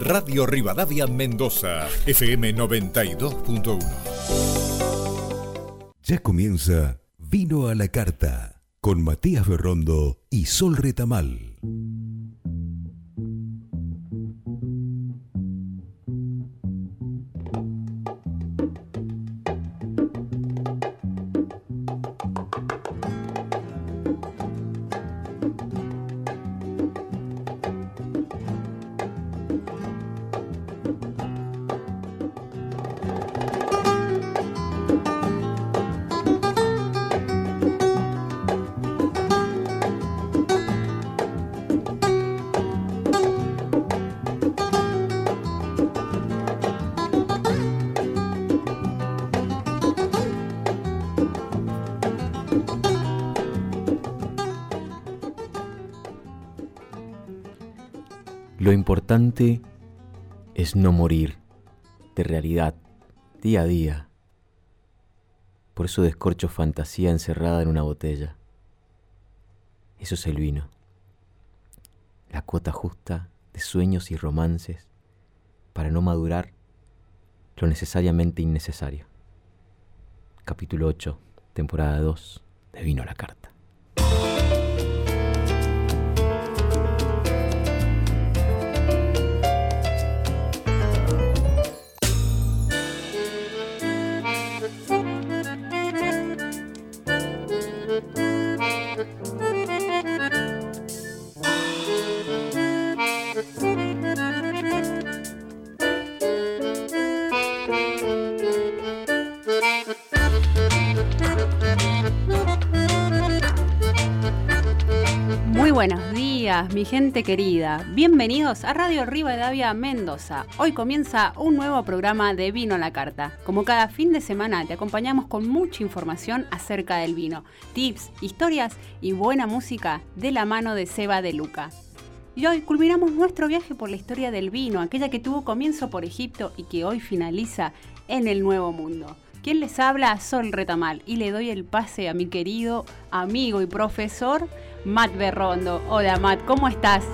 Radio Rivadavia Mendoza, FM 92.1. Ya comienza Vino a la Carta con Matías Berrondo y Sol Retamal. Es no morir de realidad día a día. Por eso descorcho fantasía encerrada en una botella. Eso es el vino. La cuota justa de sueños y romances para no madurar lo necesariamente innecesario. Capítulo 8, temporada 2 de Vino a la Carta. Buenos días, mi gente querida. Bienvenidos a Radio Rivadavia Mendoza. Hoy comienza un nuevo programa de Vino a la Carta. Como cada fin de semana, te acompañamos con mucha información acerca del vino, tips, historias y buena música de la mano de Seba de Luca. Y hoy culminamos nuestro viaje por la historia del vino, aquella que tuvo comienzo por Egipto y que hoy finaliza en el Nuevo Mundo. ¿Quién les habla? Sol Retamal y le doy el pase a mi querido amigo y profesor Matt Berrondo. Hola Matt, ¿cómo estás?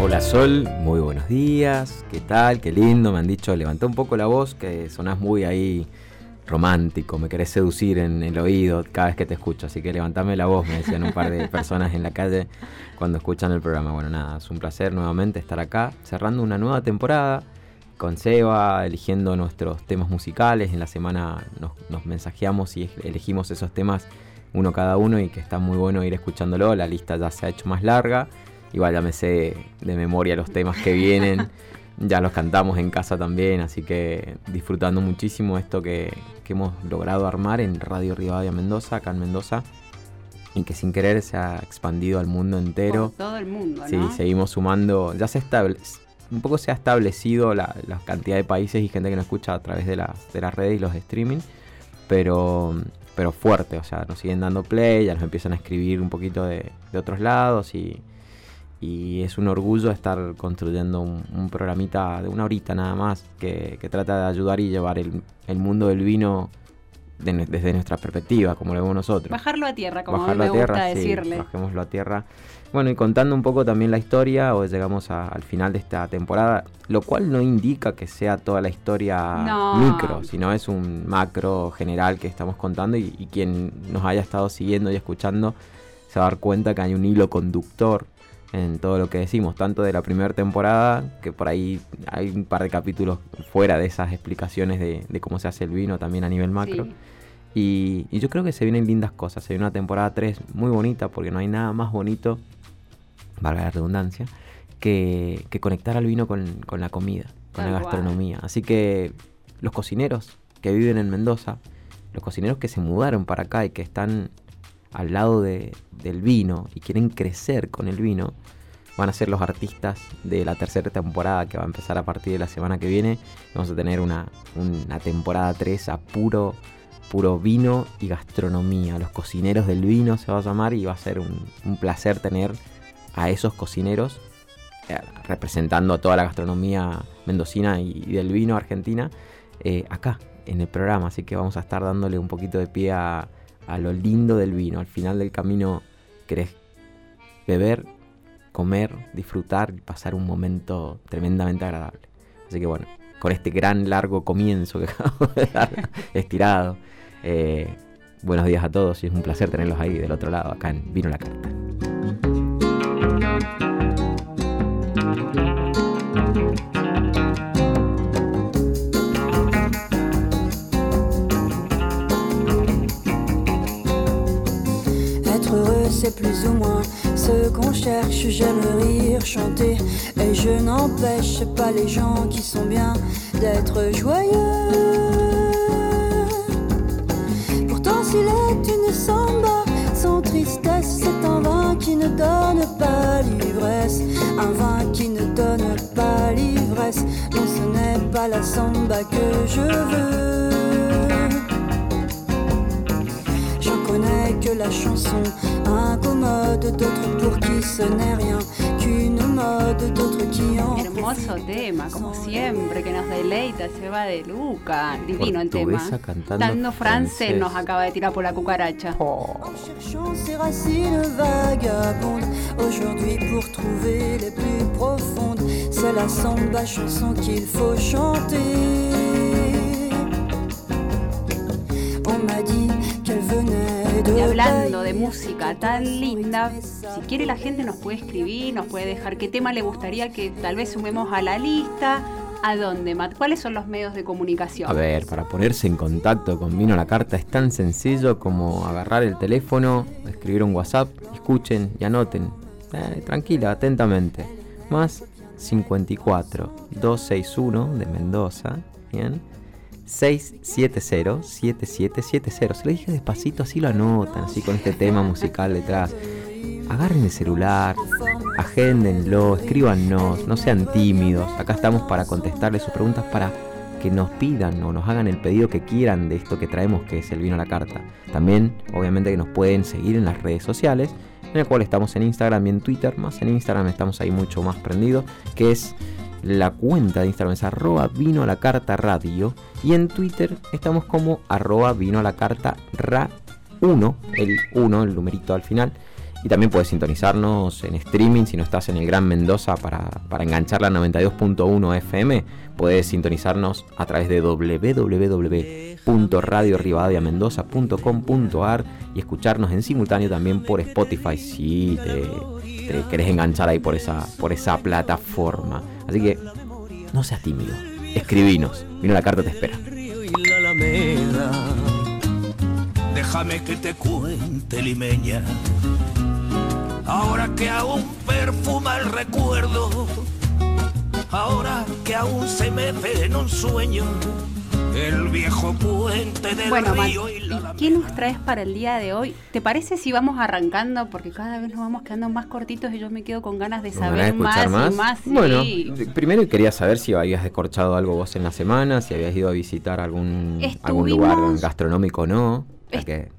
Hola Sol, muy buenos días, ¿qué tal? Qué lindo, me han dicho, levantá un poco la voz, que sonás muy ahí romántico, me querés seducir en el oído cada vez que te escucho, así que levantame la voz, me decían un par de personas en la calle cuando escuchan el programa. Bueno, nada, es un placer nuevamente estar acá, cerrando una nueva temporada con Seba, eligiendo nuestros temas musicales, en la semana nos, nos mensajeamos y elegimos esos temas uno cada uno y que está muy bueno ir escuchándolo. La lista ya se ha hecho más larga. Igual ya me sé de memoria los temas que vienen. ya los cantamos en casa también, así que disfrutando muchísimo esto que, que hemos logrado armar en Radio Rivadavia Mendoza, acá en Mendoza. Y que sin querer se ha expandido al mundo entero. Por todo el mundo, ¿no? Sí, seguimos sumando. Ya se. Un poco se ha establecido la, la, cantidad de países y gente que nos escucha a través de, las de las redes y los streaming. Pero pero fuerte, o sea, nos siguen dando play, ya nos empiezan a escribir un poquito de, de otros lados y, y, es un orgullo estar construyendo un, un, programita de una horita nada más que, que trata de ayudar y llevar el, el mundo del vino de, desde nuestra perspectiva, como lo vemos nosotros. Bajarlo a tierra, como Bajarlo a mí me a tierra, gusta sí, decirle. Bajémoslo a tierra. Bueno, y contando un poco también la historia, hoy llegamos a, al final de esta temporada, lo cual no indica que sea toda la historia no. micro, sino es un macro general que estamos contando y, y, quien nos haya estado siguiendo y escuchando se va a dar cuenta que hay un hilo conductor en todo lo que decimos, tanto de la primera temporada, que por ahí hay un par de capítulos fuera de esas explicaciones de, de cómo se hace el vino también a nivel macro. Sí. Y, y, yo creo que se vienen lindas cosas. Se viene una temporada 3 muy bonita porque no hay nada más bonito, valga la redundancia, que, que conectar al vino con, con la comida, con la gastronomía. Así que los cocineros que viven en Mendoza, los cocineros que se mudaron para acá y que están al lado de, del vino y quieren crecer con el vino, van a ser los artistas de la tercera temporada que va a empezar a partir de la semana que viene. Vamos a tener una, una temporada 3 a puro puro vino y gastronomía. Los cocineros del vino se va a llamar y va a ser un, un placer tener a esos cocineros eh, representando a toda la gastronomía mendocina y, del vino argentina eh, acá en el programa. Así que vamos a estar dándole un poquito de pie a, lo lindo del vino. Al final del camino querés beber, comer, disfrutar y pasar un momento tremendamente agradable. Así que bueno, con este gran largo comienzo que acabo de dar, estirado. Eh, buenos días a todos y es un placer tenerlos ahí del otro lado, acá en Vino la Carta. Être heureux, c'est plus ou moins ce qu'on cherche. J'aime rire, chanter, et je n'empêche pas les gens qui sont bien d'être joyeux. Pourtant, s'il est une samba, sans tristesse, c'est un vin qui ne donne pas pas la samba que je veux. J'en connais que la chanson incommode, d'autres pour qui ce n'est rien qu'une mode, d'autres qui en Hermoso tema, como siempre, que nos deleita, se va de Luca. Divino el tema. Cantando Dando francés francés. nos acaba de tirar por la cucaracha. cherchant ses racines vagabondes. Aujourd'hui, pour trouver les plus profondes, c'est la samba chanson qu'il faut chanter. On m'a dit qu'elle venait de. Y hablando de música tan linda, si quiere la gente nos puede escribir, nos puede dejar qué tema le gustaría que tal vez sumemos a la lista. ¿A dónde, Matt? ¿Cuáles son los medios de comunicación? A ver, para ponerse en contacto con Vino a la Carta es tan sencillo como agarrar el teléfono, escribir un WhatsApp, escuchen y anoten. Eh, tranquila, atentamente. Más 54 261 de Mendoza, ¿bien? 670 7770. Se lo dije despacito, así lo anotan, así con este tema musical detrás. Agarren el celular, agéndenlo, escríbanos, no sean tímidos. Acá estamos para contestarles sus preguntas, para que nos pidan o nos hagan el pedido que quieran de esto que traemos, que es el vino a la carta. También, obviamente, que nos pueden seguir en las redes sociales, en el cual estamos en Instagram y en Twitter. Más en Instagram estamos ahí mucho más prendidos, que es la cuenta de Instagram es arroba vino a la carta radio. Y en Twitter estamos como arroba vino a la carta ra 1, el 1, el numerito al final. Y también puedes sintonizarnos en streaming si no estás en el Gran Mendoza para, para enganchar la 92.1 FM. Puedes sintonizarnos a través de www.radiorivadavia.mendoza.com.ar y escucharnos en simultáneo también por Spotify si te, te querés enganchar ahí por esa, por esa plataforma. Así que no seas tímido, escribinos. Vino la carta, te espera. Déjame que te cuente, limeña. Ahora que aún perfuma el recuerdo, ahora que aún se me ve en un sueño, el viejo puente del Bueno, río y la ¿y ¿qué nos traes para el día de hoy? ¿Te parece si vamos arrancando? Porque cada vez nos vamos quedando más cortitos y yo me quedo con ganas de ¿Con ganas de saber más, escuchar y más. sí. Bueno, primero quería saber si habías descorchado algo vos en la semana, si habías ido a visitar algún, algún lugar gastronómico o no. Est- que-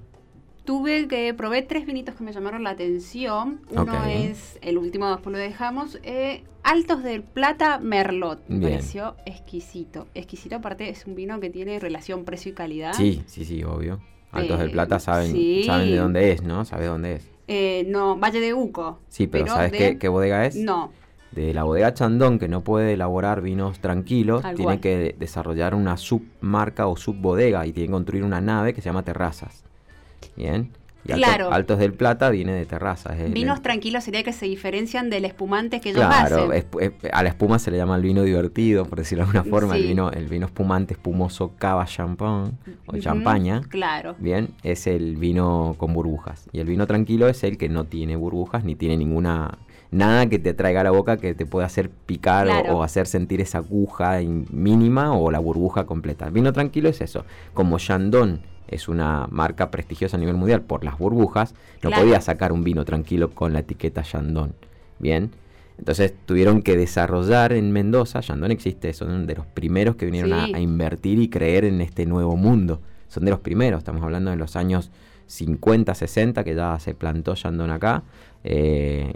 Tuve que probé tres vinitos que me llamaron la atención. Uno es, el último después lo dejamos, eh, Altos del Plata Merlot. Me pareció exquisito. Exquisito, aparte es un vino que tiene relación precio y calidad. sí, sí, sí, obvio. Altos Eh, del Plata saben, sí. saben de dónde es, ¿no? Sabes dónde es. Eh, no, Valle de Uco. Sí, pero, ¿sabes de- qué, qué bodega es? No, De la bodega Chandón, que no puede elaborar vinos tranquilos, tiene cual. que de- desarrollar una submarca o subbodega y tiene que construir una nave que se llama Terrazas. Bien. Y Claro. Altos del Plata viene de Terrazas. el- vinos tranquilos sería que se diferencian del espumante que ellos Claro, hacen. es- a la espuma se le llama el vino divertido, por decirlo de alguna forma. El, vino, el vino espumante, espumoso, cava champán o champaña. Claro. Bien, es el vino con burbujas. Y el vino tranquilo es el que no tiene burbujas ni tiene ninguna. Nada que te traiga a la boca que te pueda hacer picar o- Claro. o, hacer sentir esa aguja in- mínima o la burbuja completa. El vino tranquilo es eso. Como Chandon es una marca prestigiosa a nivel mundial por las burbujas, no Claro. podía sacar un vino tranquilo con la etiqueta Chandon. Bien. Entonces tuvieron que desarrollar en Mendoza, Chandon existe, son de los primeros que vinieron a, invertir y creer en este nuevo mundo. Son de los primeros, estamos hablando de los años 50, 60, que ya se plantó Chandon acá, eh,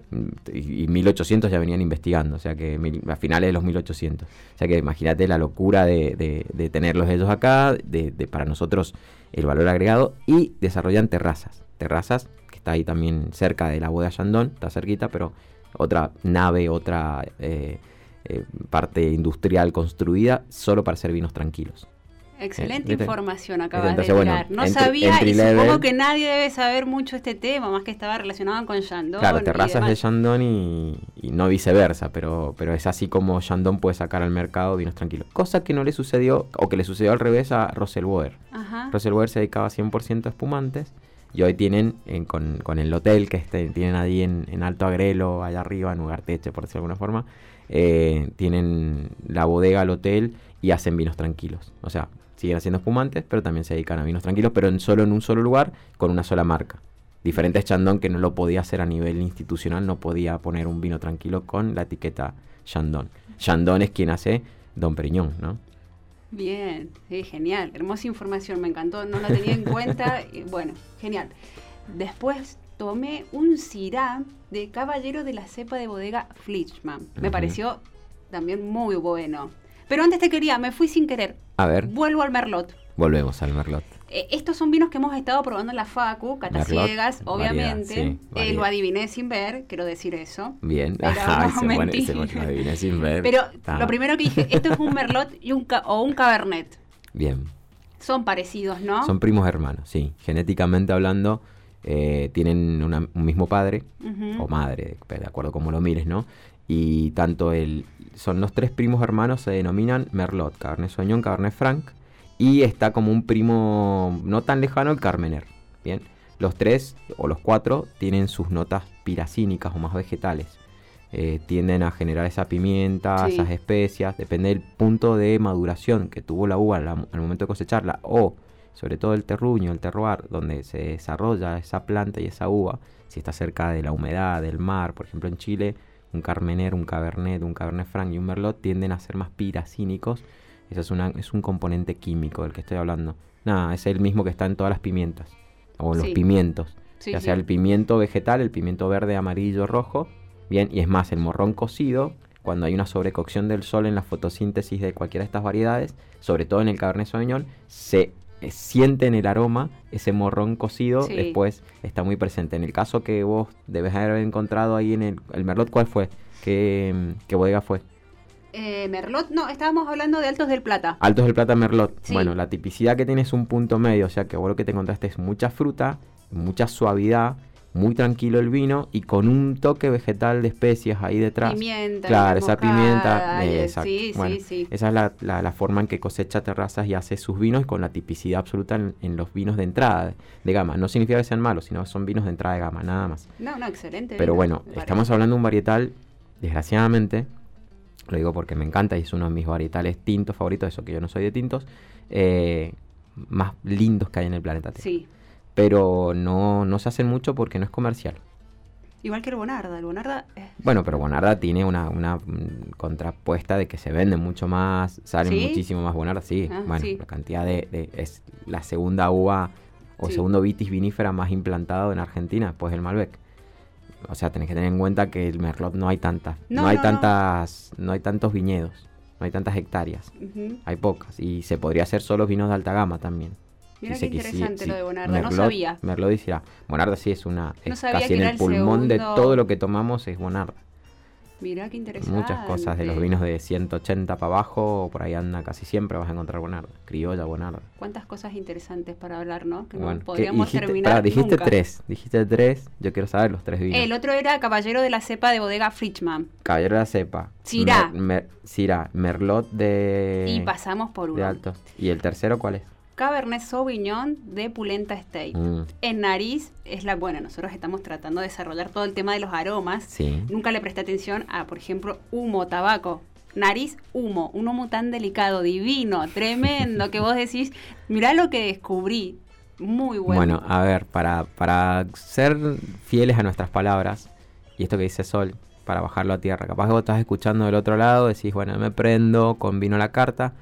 y y 1800 ya venían investigando, o sea que a finales de los 1800. O sea que imagínate la locura de, de- de tenerlos ellos acá, de, para nosotros el valor agregado, y desarrollan terrazas. Terrazas, que está ahí también cerca de la bodega Chandon, está cerquita, pero otra nave, otra eh, eh, parte industrial construida solo para hacer vinos tranquilos. Excelente ¿viste? información acabas Entonces, de bueno, tirar. no sabía y supongo que nadie debe saber mucho este tema, más que estaba relacionado con Shandong. Claro, terrazas de demás. Shandong y, y no viceversa, pero, pero es así como Shandong puede sacar al mercado vinos tranquilos. Cosa que no le sucedió, o que le sucedió al revés a Rosselboer. Ajá. Rosselboer se dedicaba 100% a espumantes y hoy tienen, en- con, con el hotel que este- tienen ahí en, en Alto Agrelo, allá arriba, en Ugarteche, por decirlo de alguna forma, eh, tienen la bodega al hotel y hacen vinos tranquilos. O sea, siguen haciendo espumantes, pero también se dedican a vinos tranquilos, pero en solo en un solo lugar, con una sola marca. Diferente a Chandon que no lo podía hacer a nivel institucional, no podía poner un vino tranquilo con la etiqueta Chandon. Chandon es quien hace Don Periñón, ¿no? Bien, sí, genial. Hermosa información, me encantó, no la tenía en cuenta. y bueno, genial. Después tomé un Syrah de Caballero de la Cepa de Bodega Flichman. Me pareció también muy bueno. Pero antes te quería, me fui sin querer. A ver, Vuelvo al Merlot. volvemos al Merlot. Eh, estos son vinos que hemos estado probando en la Facu, cataciegas, variedad, obviamente. Eh, lo adiviné sin ver, quiero decir eso. Bien. Pero Ajá, no, se pone, mentira. se pone, lo adiviné sin ver. Pero lo primero que dije, esto es un Merlot y un o un Cabernet. Bien. Son parecidos, ¿no? Son primos hermanos, sí. Genéticamente hablando, eh, tienen una- un mismo padre o madre, de acuerdo a cómo lo mires, ¿no? Y tanto el. Son los tres primos hermanos, se denominan Merlot, Cabernet Sauvignon, Cabernet Franc. Y está como un primo no tan lejano el Carmener. Bien. Los tres o los cuatro tienen sus notas piracínicas o más vegetales. Eh, tienden a generar esa pimienta, Sí. esas especias, depende del punto de maduración que tuvo la uva al, al momento de cosecharla o sobre todo el terruño, el terroir, donde se desarrolla esa planta y esa uva, si está cerca de la humedad, del mar, por ejemplo en Chile, un Carmener, un Cabernet, un Cabernet Franc y un Merlot tienden a ser más piracínicos. Ese es, una, es un componente químico del que estoy hablando. Nada, es el mismo que está en todas las pimientas, o en los pimientos. Sí, ya sí. sea el pimiento vegetal, el pimiento verde, amarillo, rojo. Bien, y es más, el morrón cocido, cuando hay una sobrecocción del sol en la fotosíntesis de cualquiera de estas variedades, sobre todo en el Cabernet Sauvignon, se eh, siente en el aroma ese morrón cocido, Sí. después está muy presente. En el caso que vos debes haber encontrado ahí en el, el Merlot, ¿cuál fue? ¿Qué, qué bodega fue? Eh, Merlot, no, estábamos hablando de Altos del Plata. Altos del Plata Merlot. Sí. Bueno, la tipicidad que tiene es un punto medio, o sea que vos lo que te encontraste es mucha fruta, mucha suavidad, muy tranquilo el vino y con un toque vegetal de especias ahí detrás. Pimienta. Claro, esa pimienta. eh, exacto. Sí, Bueno, sí, sí. Esa es la, la- la forma en que cosecha terrazas y hace sus vinos con la tipicidad absoluta en, en los vinos de entrada de, de gama. No significa que sean malos, sino que son vinos de entrada de gama, nada más. No, no, excelente. Pero bueno, estamos hablando de un varietal, desgraciadamente, lo digo porque me encanta y es uno de mis varietales tintos favoritos, eso que yo no soy de tintos, eh, más lindos que hay en el planeta. Tierra. Sí. Pero no, no se hacen mucho porque no es comercial. Igual que el Bonarda. El Bonarda eh, Bueno, pero Bonarda tiene una, una contrapuesta de que se venden mucho más, salen ¿Sí? muchísimo más Bonarda, sí. Ah, bueno, sí. la cantidad de, de- Es la segunda uva o Sí. segundo vitis vinífera más implantado en Argentina después del Malbec. O sea, tenés que tener en cuenta que el Merlot no hay tantas, no, No, hay no, tantas, no hay tantos viñedos, no hay tantas hectáreas, hay pocas y se podría hacer solo vinos de alta gama también. Mira Si qué interesante si lo de Bonarda. no sabía. Merlot decía, Bonarda sí es una, No sabía casi que en era el pulmón de todo lo que tomamos es Bonarda. Mira qué interesante. Muchas cosas de los vinos de 180 para abajo, por ahí anda casi siempre vas a encontrar Bonarda, criolla Bonarda. Cuántas cosas interesantes para hablar, ¿no? Que Bueno, no ¿qué- podríamos dijiste, terminar. pará, dijiste nunca. tres, dijiste tres, yo quiero saber los tres vinos. El otro era Caballero de la Cepa de Bodega Frichman. Caballero de la Cepa. Syrah. Mer- Merlot de... y pasamos por de uno. alto. ¿Y el tercero cuál es? Cabernet Sauvignon de Pulenta Estate. Mm, En nariz es la buena. Nosotros estamos tratando de desarrollar todo el tema de los aromas. sí. Nunca le presté atención a, por ejemplo, humo, tabaco. Nariz, humo. Un humo tan delicado, divino, tremendo, que vos decís, mirá lo que descubrí. Muy bueno. Bueno, a ver, para, para ser fieles a nuestras palabras, y esto que dice Sol, para bajarlo a tierra, capaz que vos estás escuchando del otro lado, decís, bueno, me prendo con vino a la carta.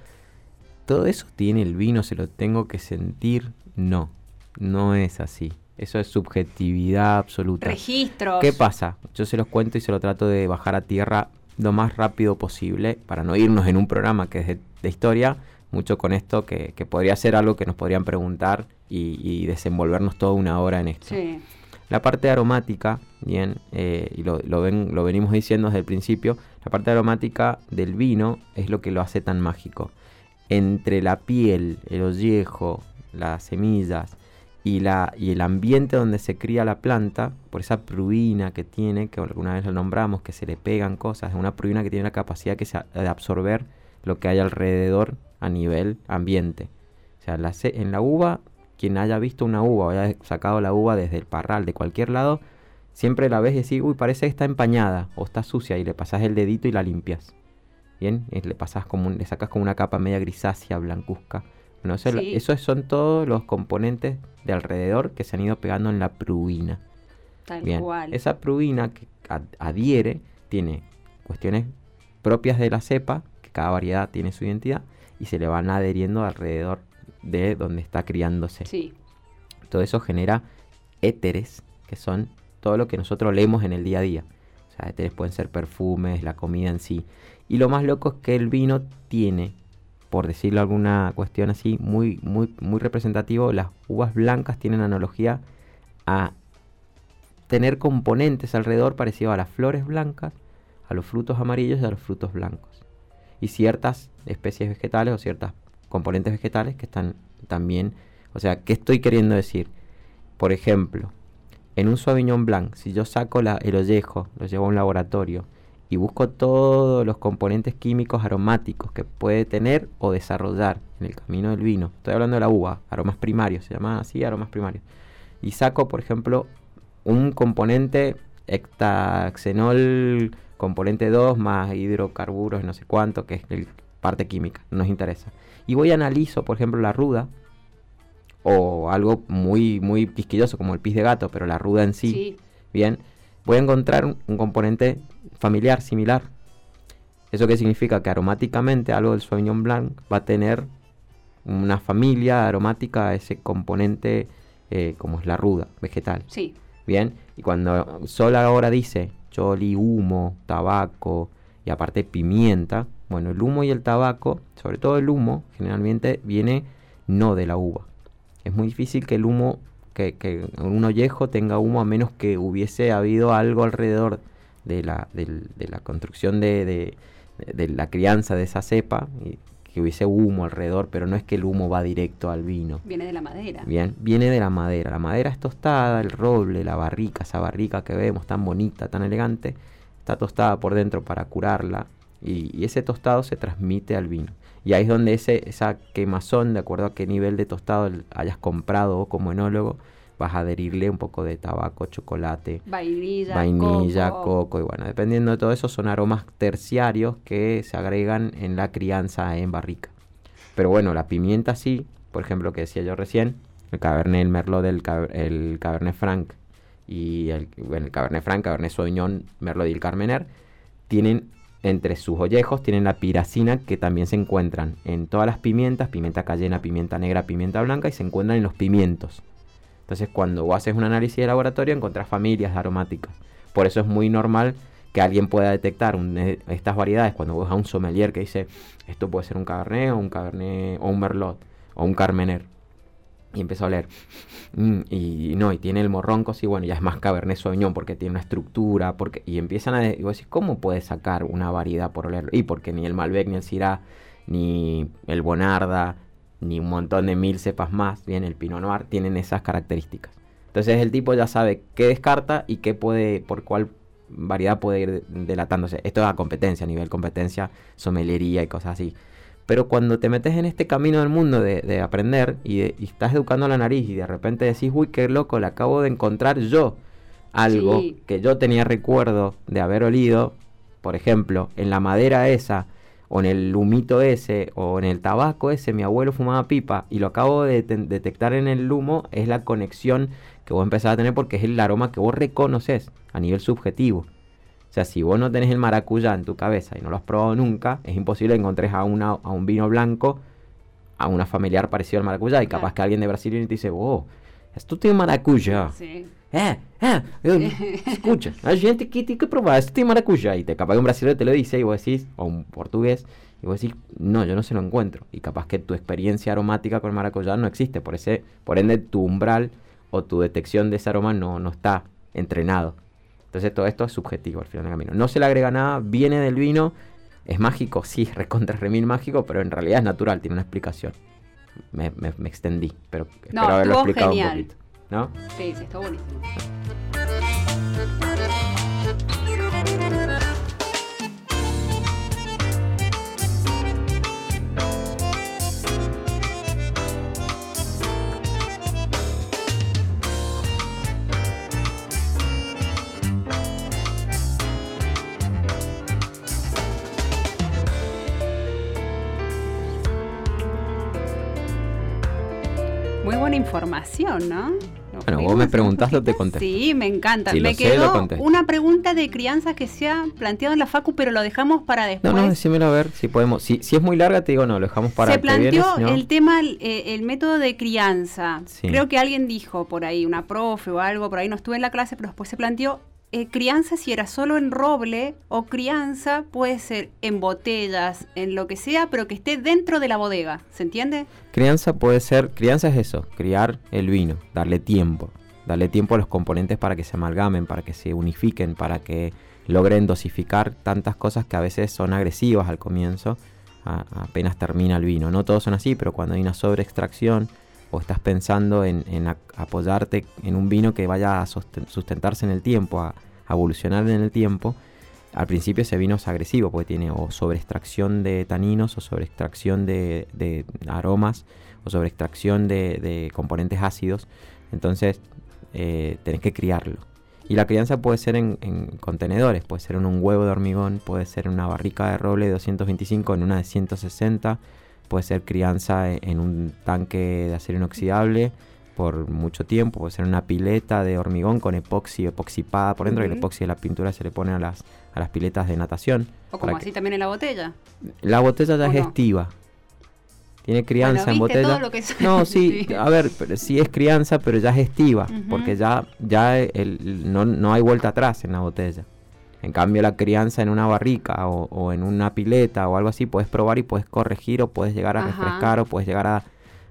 ¿Todo eso tiene el vino? ¿Se lo tengo que sentir? No, no es así. Eso es subjetividad absoluta. Registros. ¿Qué pasa? Yo se los cuento y se lo trato de bajar a tierra lo más rápido posible para no irnos en un programa que es de, de historia, mucho con esto que, que podría ser algo que nos podrían preguntar y, y desenvolvernos toda una hora en esto. Sí. La parte aromática, bien, eh, y lo, lo ven, lo venimos diciendo desde el principio, la parte aromática del vino es lo que lo hace tan mágico. Entre la piel, el ollejo, las semillas y, la, y el ambiente donde se cría la planta, por esa pruina que tiene, que alguna vez lo nombramos, que se le pegan cosas, es una pruina que tiene la capacidad que se- de absorber lo que hay alrededor a nivel ambiente. O sea, la en la uva, quien haya visto una uva o haya sacado la uva desde el parral, de cualquier lado, siempre la ves y decís, uy, parece que está empañada o está sucia y le pasas el dedito y la limpias. Bien, y le pasas como un- le sacas como una capa media grisácea, blancuzca. Bueno, eso, Sí. esos son todos los componentes de alrededor que se han ido pegando en la pruina. Tal Bien, cual. esa pruina que ad- adhiere tiene cuestiones propias de la cepa, que cada variedad tiene su identidad, y se le van adheriendo alrededor de donde está criándose. Sí, Todo eso genera éteres, que son todo lo que nosotros leemos en el día a día. O sea, éteres pueden ser perfumes, la comida en sí. Y lo más loco es que el vino tiene, por decirlo alguna cuestión así, muy, muy, muy representativo, las uvas blancas tienen analogía a tener componentes alrededor parecidos a las flores blancas, a los frutos amarillos y a los frutos blancos. Y ciertas especies vegetales o ciertas componentes vegetales que están también... O sea, ¿qué estoy queriendo decir? Por ejemplo, en un Sauvignon Blanc, si yo saco la- el ollejo, lo llevo a un laboratorio y busco todos los componentes químicos aromáticos que puede tener o desarrollar en el camino del vino, estoy hablando de la uva, aromas primarios, se llama así, aromas primarios, y saco, por ejemplo, un componente hectaxenol componente 2 más hidrocarburos, no sé cuánto, que es el parte química, no nos interesa. Y voy a analizo, por ejemplo, la ruda, o algo muy, muy quisquilloso como el pis de gato, pero la ruda en sí, sí, bien, voy a encontrar un componente familiar similar. ¿Eso qué significa? Que aromáticamente algo del Sauvignon Blanc va a tener una familia aromática ese componente eh, como es la ruda, vegetal. sí. Bien, y cuando Sol ahora dice choli, humo, tabaco y aparte pimienta, bueno, el humo y el tabaco, sobre todo el humo, generalmente viene no de la uva. Es muy difícil que el humo, que, que un ollejo tenga humo a menos que hubiese habido algo alrededor de la, de la construcción de, de- la crianza de esa cepa, y que hubiese humo alrededor, pero no es que el humo va directo al vino. Viene de la madera. Bien, viene de la madera. La madera es tostada, el roble, la barrica, esa barrica que vemos tan bonita, tan elegante, está tostada por dentro para curarla y, y ese tostado se transmite al vino. Y ahí es donde ese, esa quemazón, de acuerdo a qué nivel de tostado hayas comprado como enólogo, vas a adherirle un poco de tabaco, chocolate, Vainilla, vainilla, coco. coco. y bueno, dependiendo de todo eso son aromas terciarios que se agregan en la crianza en barrica. Pero bueno, la pimienta sí, por ejemplo, que decía yo recién, el Cabernet, el Merlot del el Cabernet Franc y el, bueno, el Cabernet Franc, Cabernet Sauvignon, Merlot y el Carmener, tienen entre sus ollejos, tienen la piracina que también se encuentran en todas las pimientas, pimienta cayena, pimienta negra, pimienta blanca y se encuentran en los pimientos. Entonces, cuando haces un análisis de laboratorio, encontrás familias aromáticas. Por eso es muy normal que alguien pueda detectar estas variedades. Cuando vos a un sommelier que dice esto puede ser un cabernet o un cabernet o un merlot o un carmener y empezó a oler. Mm, y, no y tiene el morronco sí bueno ya es más cabernet sauvignon porque tiene una estructura porque y empiezan a y vos decís cómo puedes sacar una variedad por olerlo y porque ni el malbec ni el syrah ni el bonarda ni un montón de mil cepas más bien el pinot noir tienen esas características. Entonces el tipo ya sabe qué descarta y qué puede por cuál variedad puede ir de- delatándose. Esto es a competencia a nivel competencia somelería y cosas así. Pero cuando te metes en este camino del mundo de, de aprender y, de- y estás educando la nariz y de repente decís, uy, qué loco, le acabo de encontrar yo algo Sí. que yo tenía recuerdo de haber olido, por ejemplo, en la madera esa, o en el humito ese, o en el tabaco ese, mi abuelo fumaba pipa y lo acabo de te- detectar en el humo, es la conexión que vos empezás a tener porque es el aroma que vos reconoces a nivel subjetivo. O sea, si vos no tenés el maracuyá en tu cabeza y no lo has probado nunca, es imposible que encontres a, una, a un vino blanco, a una familiar parecido al maracuyá. Y Claro. capaz que alguien de Brasil y te dice, oh, esto tem maracujá. Sí. É, é, eu, escucha, a gente aqui tem que provar, esto tem maracujá. Y te, capaz que un brasileño te lo dice y vos decís, o un portugués, y vos decís, no, yo no se lo encuentro. Y capaz que tu experiencia aromática con el maracuyá no existe, por, ese, por ende tu umbral o tu detección de ese aroma no, no está entrenado. Entonces todo esto es subjetivo al final del camino. No se le agrega nada, viene del vino, es mágico, sí, es recontra remil mágico, pero en realidad es natural, tiene una explicación. Me, me- me extendí, pero No, espero haberlo explicado genial. un poquito. ¿No? Sí, sí, está buenísimo. Muy buena información, ¿no? Bueno, vos me un preguntaste te conté. Sí, me encanta. Si me sé, quedó conté. una pregunta de crianza que se ha planteado en la Facu, pero lo dejamos para No, después. no, decímelo a ver si podemos. Si, si es muy larga, te digo, no, lo dejamos para se que viene, planteó no- el tema, el, eh, el método de crianza. Sí. Creo que alguien dijo por ahí, una profe o algo, por ahí no estuve en la clase, pero después se planteó eh, crianza si era solo en roble o crianza puede ser en botellas, en lo que sea, pero que esté dentro de la bodega. ¿Se entiende? Crianza puede ser, crianza es eso, criar el vino, darle tiempo, darle tiempo a los componentes para que se amalgamen, para que se unifiquen, para que logren dosificar tantas cosas que a veces son agresivas al comienzo, apenas termina el vino. No todos son así, pero cuando hay una sobreextracción o estás pensando en, apoyarte en un vino que vaya a sustentarse en el tiempo, a, evolucionar en el tiempo, al principio ese vino es agresivo porque tiene o sobreextracción de taninos o sobreextracción de, de aromas o sobreextracción de, de componentes ácidos. Entonces eh, tenés que criarlo. Y la crianza puede ser en, en contenedores, puede ser en un huevo de hormigón, puede ser en una barrica de roble de 225, en una de 160, puede ser crianza en, en un tanque de acero inoxidable por mucho tiempo, puede ser una pileta de hormigón con epoxi, epoxipada por dentro, y el epoxi de la pintura se le pone a las, a las piletas de natación. O como que- así también en la botella. la botella ya ¿O es no? estiva. Tiene crianza Bueno, en ¿viste botella. todo lo que sabe? No, sí, a ver, pero sí es crianza, pero ya es estiva, porque ya, ya el- no, no hay vuelta atrás en la botella. En cambio, la crianza en una barrica o, o en una pileta o algo así, puedes probar y puedes corregir o puedes llegar a Ajá. refrescar o puedes llegar a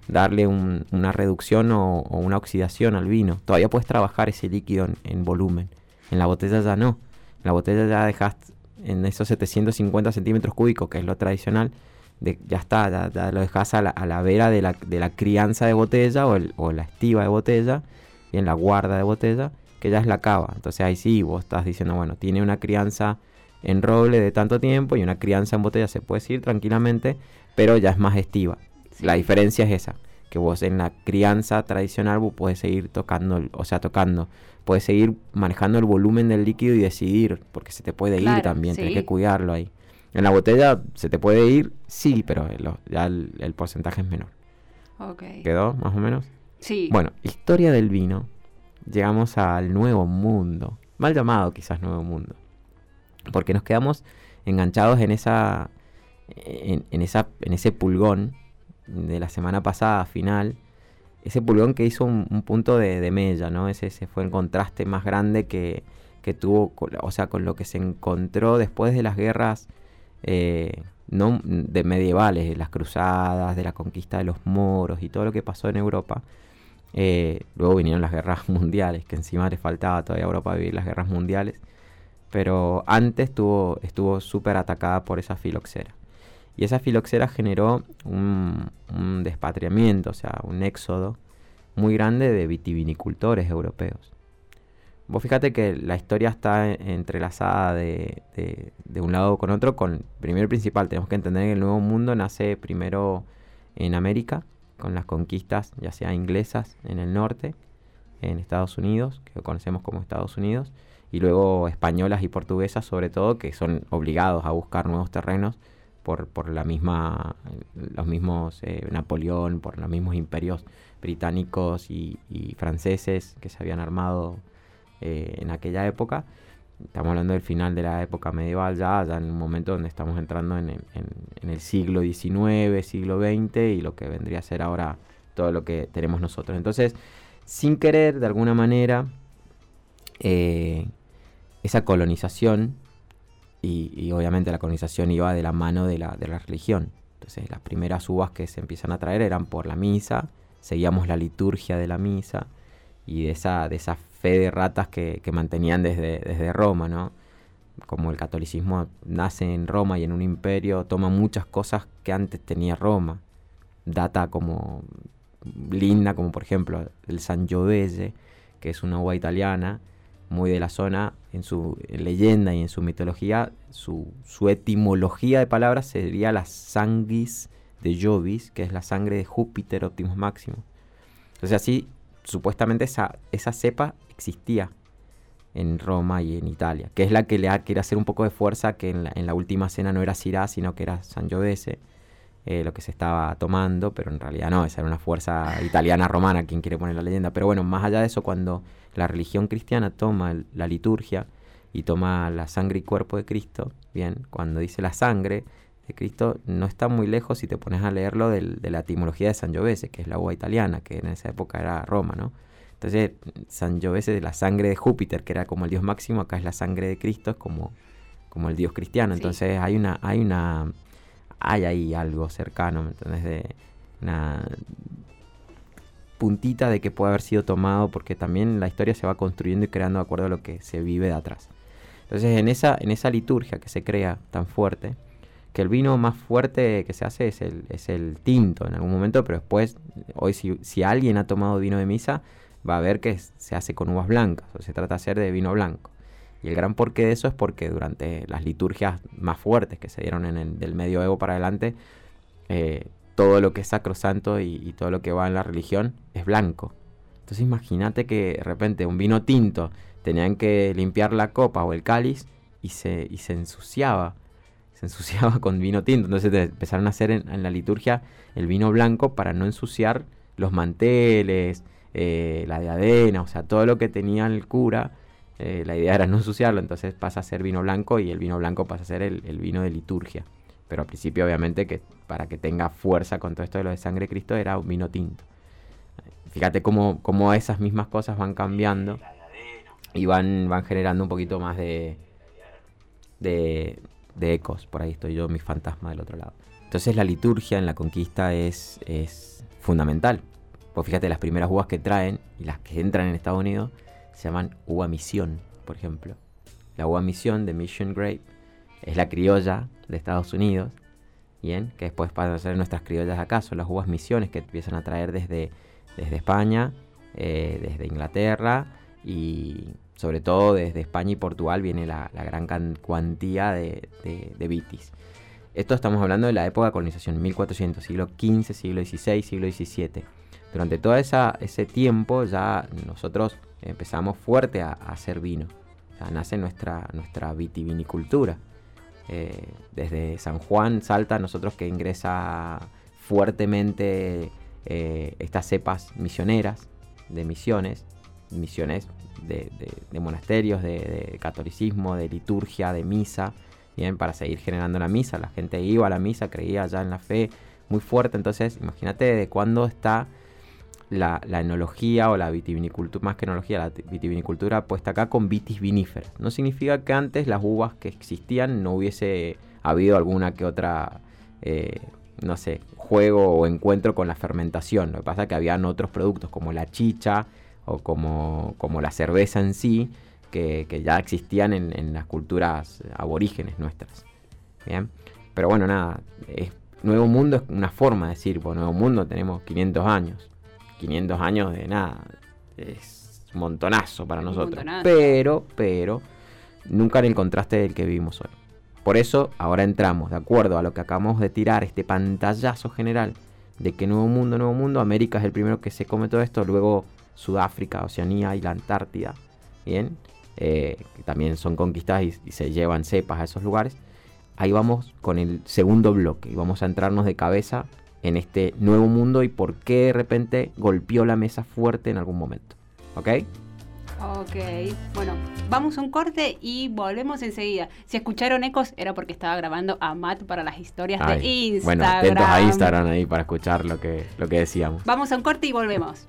darle un- una reducción o, o una oxidación al vino. Todavía puedes trabajar ese líquido en, en volumen. En la botella ya no. En la botella ya dejas en esos 750 centímetros cúbicos, que es lo tradicional, de- ya está, ya, ya lo dejas a la, a la vera de la, de la crianza de botella o, el- o la estiva de botella y en la guarda de botella, que ya es la cava. Entonces ahí sí, vos estás diciendo, bueno, tiene una crianza en roble de tanto tiempo y una crianza en botella se puede decir tranquilamente, pero ya es más estiva. Sí. La diferencia es esa, que vos en la crianza tradicional vos puedes seguir tocando, o sea, tocando, puedes seguir manejando el volumen del líquido y decidir, porque se te puede Claro, ir también, sí. que cuidarlo ahí. En la botella se te puede ir, sí, pero lo- ya el, el porcentaje es menor. Ok. ¿Quedó más o menos? Sí. Bueno, historia del vino. Llegamos al nuevo mundo. Mal llamado quizás nuevo mundo. Porque nos quedamos enganchados en esa. En, esa. en ese pulgón de la semana pasada final. Ese pulgón que hizo un, un punto de, de mella, ¿no? Ese, ese fue el contraste más grande que, que tuvo, o sea, con lo que se encontró después de las guerras eh, no de medievales, de las cruzadas, de la conquista de los moros y todo lo que pasó en Europa. Eh, luego vinieron las guerras mundiales, que encima le faltaba todavía a Europa vivir las guerras mundiales. Pero antes estuvo súper atacada por esa filoxera. Y esa filoxera generó un, despatriamiento, o sea, un éxodo muy grande de vitivinicultores europeos. Vos fíjate que la historia está en- entrelazada de, de- de un lado con otro, con primero y principal, tenemos que entender que el Nuevo Mundo nace primero en América, con las conquistas ya sea inglesas en el norte, en Estados Unidos, que conocemos como Estados Unidos, y luego españolas y portuguesas sobre todo, que son obligados a buscar nuevos terrenos por, por la misma, los mismos eh, Napoleón, por los mismos imperios británicos y, y franceses que se habían armado eh, en aquella época. Estamos hablando del final de la época medieval ya, ya en un momento donde estamos entrando en en- en el siglo XIX, siglo XX y lo que vendría a ser ahora todo lo que tenemos nosotros. Entonces, sin querer, de alguna manera, eh, esa colonización, y, y obviamente la colonización iba de la mano de la, de la religión. Entonces, las primeras uvas que se empiezan a traer eran por la misa, seguíamos la liturgia de la misa, y de esa, de esa fe de ratas que, que mantenían desde, desde Roma, ¿no? Como el catolicismo nace en Roma y en un imperio, toma muchas cosas que antes tenía Roma. Data como linda, como por ejemplo el Sangiovese, que es una uva italiana, muy de la zona, en su leyenda y en su mitología, su, su etimología de palabras sería la sanguis de Jovis, que es la sangre de Júpiter Optimus Máximo. Entonces así, supuestamente esa, esa cepa existía en Roma y en Italia, que es la que le quiere hacer un poco de fuerza, que en la, en la última cena no era Syrah, sino que era Sangiovese, eh, lo que se estaba tomando, pero en realidad no, esa era una fuerza italiana romana, quien quiere poner la leyenda. Pero bueno, más allá de eso, cuando la religión cristiana toma la liturgia y toma la sangre y cuerpo de Cristo, bien, cuando dice la sangre de Cristo, no está muy lejos si te pones a leerlo del, de la etimología de Sangiovese, que es la uva italiana, que en esa época era Roma, ¿no? Entonces, Sangiovese de la sangre de Júpiter, que era como el dios máximo, acá es la sangre de Cristo, es como, como el dios cristiano. Entonces hay una, hay una hay ahí algo cercano, ¿me entendés? De una puntita de que puede haber sido tomado, porque también la historia se va construyendo y creando de acuerdo a lo que se vive de atrás. Entonces, en esa, en esa liturgia que se crea tan fuerte, que el vino más fuerte que se hace es el, es el tinto en algún momento, pero después, hoy si, si alguien ha tomado vino de misa, va a ver que se hace con uvas blancas, o se trata de hacer de vino blanco. Y el gran porqué de eso es porque durante las liturgias más fuertes que se dieron en el del medioevo para adelante, eh, todo lo que es sacrosanto y, y, todo lo que va en la religión es blanco. Entonces imagínate que de repente un vino tinto tenían que limpiar la copa o el cáliz y se, y se ensuciaba. Se ensuciaba con vino tinto. Entonces empezaron a hacer en, en, la liturgia el vino blanco para no ensuciar los manteles, eh, la diadema, o sea, todo lo que tenía el cura eh, la idea era no ensuciarlo, entonces pasa a ser vino blanco y el vino blanco pasa a ser el, el, vino de liturgia. Pero al principio, obviamente, que para que tenga fuerza con todo esto de lo de sangre de Cristo era un vino tinto. Fíjate cómo, cómo esas mismas cosas van cambiando y van, van generando un poquito más de, de, de ecos. Por ahí estoy yo, mi fantasma del otro lado. Entonces la liturgia en la conquista es, es fundamental. Pues fíjate, las primeras uvas que traen y las que entran en Estados Unidos se llaman uva misión, por ejemplo. La uva misión de Mission Grape es la criolla de Estados Unidos, bien, que después pasan a ser nuestras criollas acá, son las uvas misiones que empiezan a traer desde, desde España, eh, desde Inglaterra y sobre todo desde España y Portugal viene la, gran cuantía de, vitis. Esto estamos hablando de la época de colonización, 1400, siglo XV, siglo XVI, siglo XVII. Durante todo esa, ese tiempo ya nosotros empezamos fuerte a, hacer vino. Nace nuestra, nuestra vitivinicultura. Eh, desde San Juan, Salta, nosotros que ingresa fuertemente eh, estas cepas misioneras, de misiones, misiones de, monasterios, de, catolicismo, de liturgia, de misa, bien, para seguir generando la misa. La gente iba a la misa, creía ya en la fe muy fuerte. Entonces, imagínate de cuándo está la, la, enología o la vitivinicultura, más que enología, la vitivinicultura puesta acá con vitis viníferas. No significa que antes las uvas que existían no hubiese habido alguna que otra, eh, no sé, juego o encuentro con la fermentación. Lo que pasa es que habían otros productos como la chicha o como, como la cerveza en sí, que, que ya existían en, en, las culturas aborígenes nuestras. Bien, pero bueno, nada, es, Nuevo Mundo es una forma de decir, pues Nuevo Mundo tenemos 500 años 500 años de nada. Es un montonazo para nosotros. Montonazo. Pero, pero, nunca en el contraste del que vivimos hoy. Por eso, ahora entramos, de acuerdo a lo que acabamos de tirar, este pantallazo general de que Nuevo Mundo, Nuevo Mundo, América es el primero que se come todo esto, luego Sudáfrica, Oceanía y la Antártida. Bien, eh, que también son conquistadas y, y se llevan cepas a esos lugares. Ahí vamos con el segundo bloque y vamos a entrarnos de cabeza en este nuevo mundo y por qué de repente golpeó la mesa fuerte en algún momento. ¿Ok? Ok, bueno, vamos a un corte y volvemos enseguida. Si escucharon ecos era porque estaba grabando a Matt para las historias Ay, de Instagram. Bueno, atentos a Instagram ahí para escuchar lo que, lo que decíamos. Vamos a un corte y volvemos.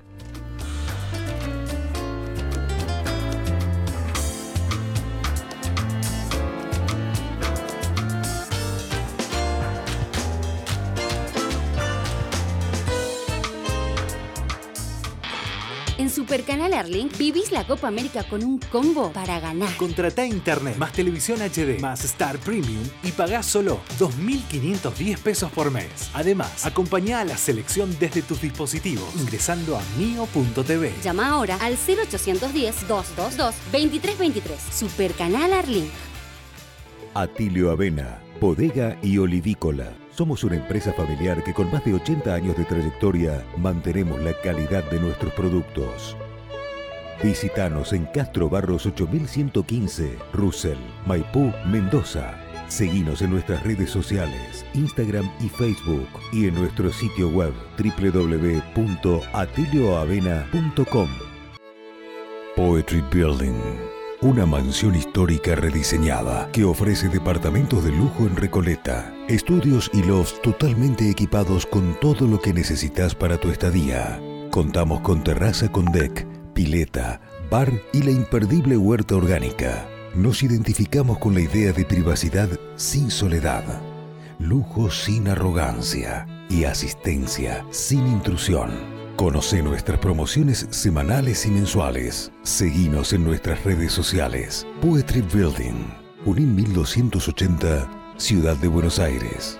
Supercanal Arlink vivís la Copa América con un combo para ganar. Contratá internet más televisión HD más Star Premium y pagá solo 2.510 pesos por mes. Además, acompañá a la selección desde tus dispositivos ingresando a mio.tv. Llama ahora al 0810-222-2323. Supercanal Arlink. Atilio Avena, bodega y olivícola. Somos una empresa familiar que con más de 80 años de trayectoria mantenemos la calidad de nuestros productos. Visítanos en Castro Barros 8115, Russell, Maipú, Mendoza. Seguinos en nuestras redes sociales, Instagram y Facebook y en nuestro sitio web www.atilioavena.com. Poetry Building, una mansión histórica rediseñada que ofrece departamentos de lujo en Recoleta, estudios y lofts totalmente equipados con todo lo que necesitas para tu estadía. Contamos con terraza con deck, pileta, bar y la imperdible huerta orgánica. Nos identificamos con la idea de privacidad sin soledad, lujo sin arrogancia y asistencia sin intrusión. Conoce nuestras promociones semanales y mensuales. Seguinos en nuestras redes sociales. Poetry Building, Unín 1280, Ciudad de Buenos Aires.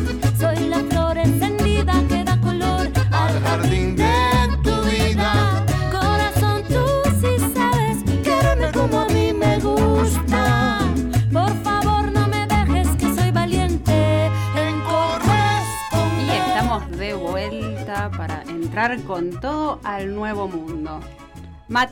Jardín de tu vida. Corazón, tú sí sabes quererme como a mí me gusta. Por favor, no me dejes que soy valiente en corresponder. Y estamos de vuelta para entrar con todo al nuevo mundo. Matt,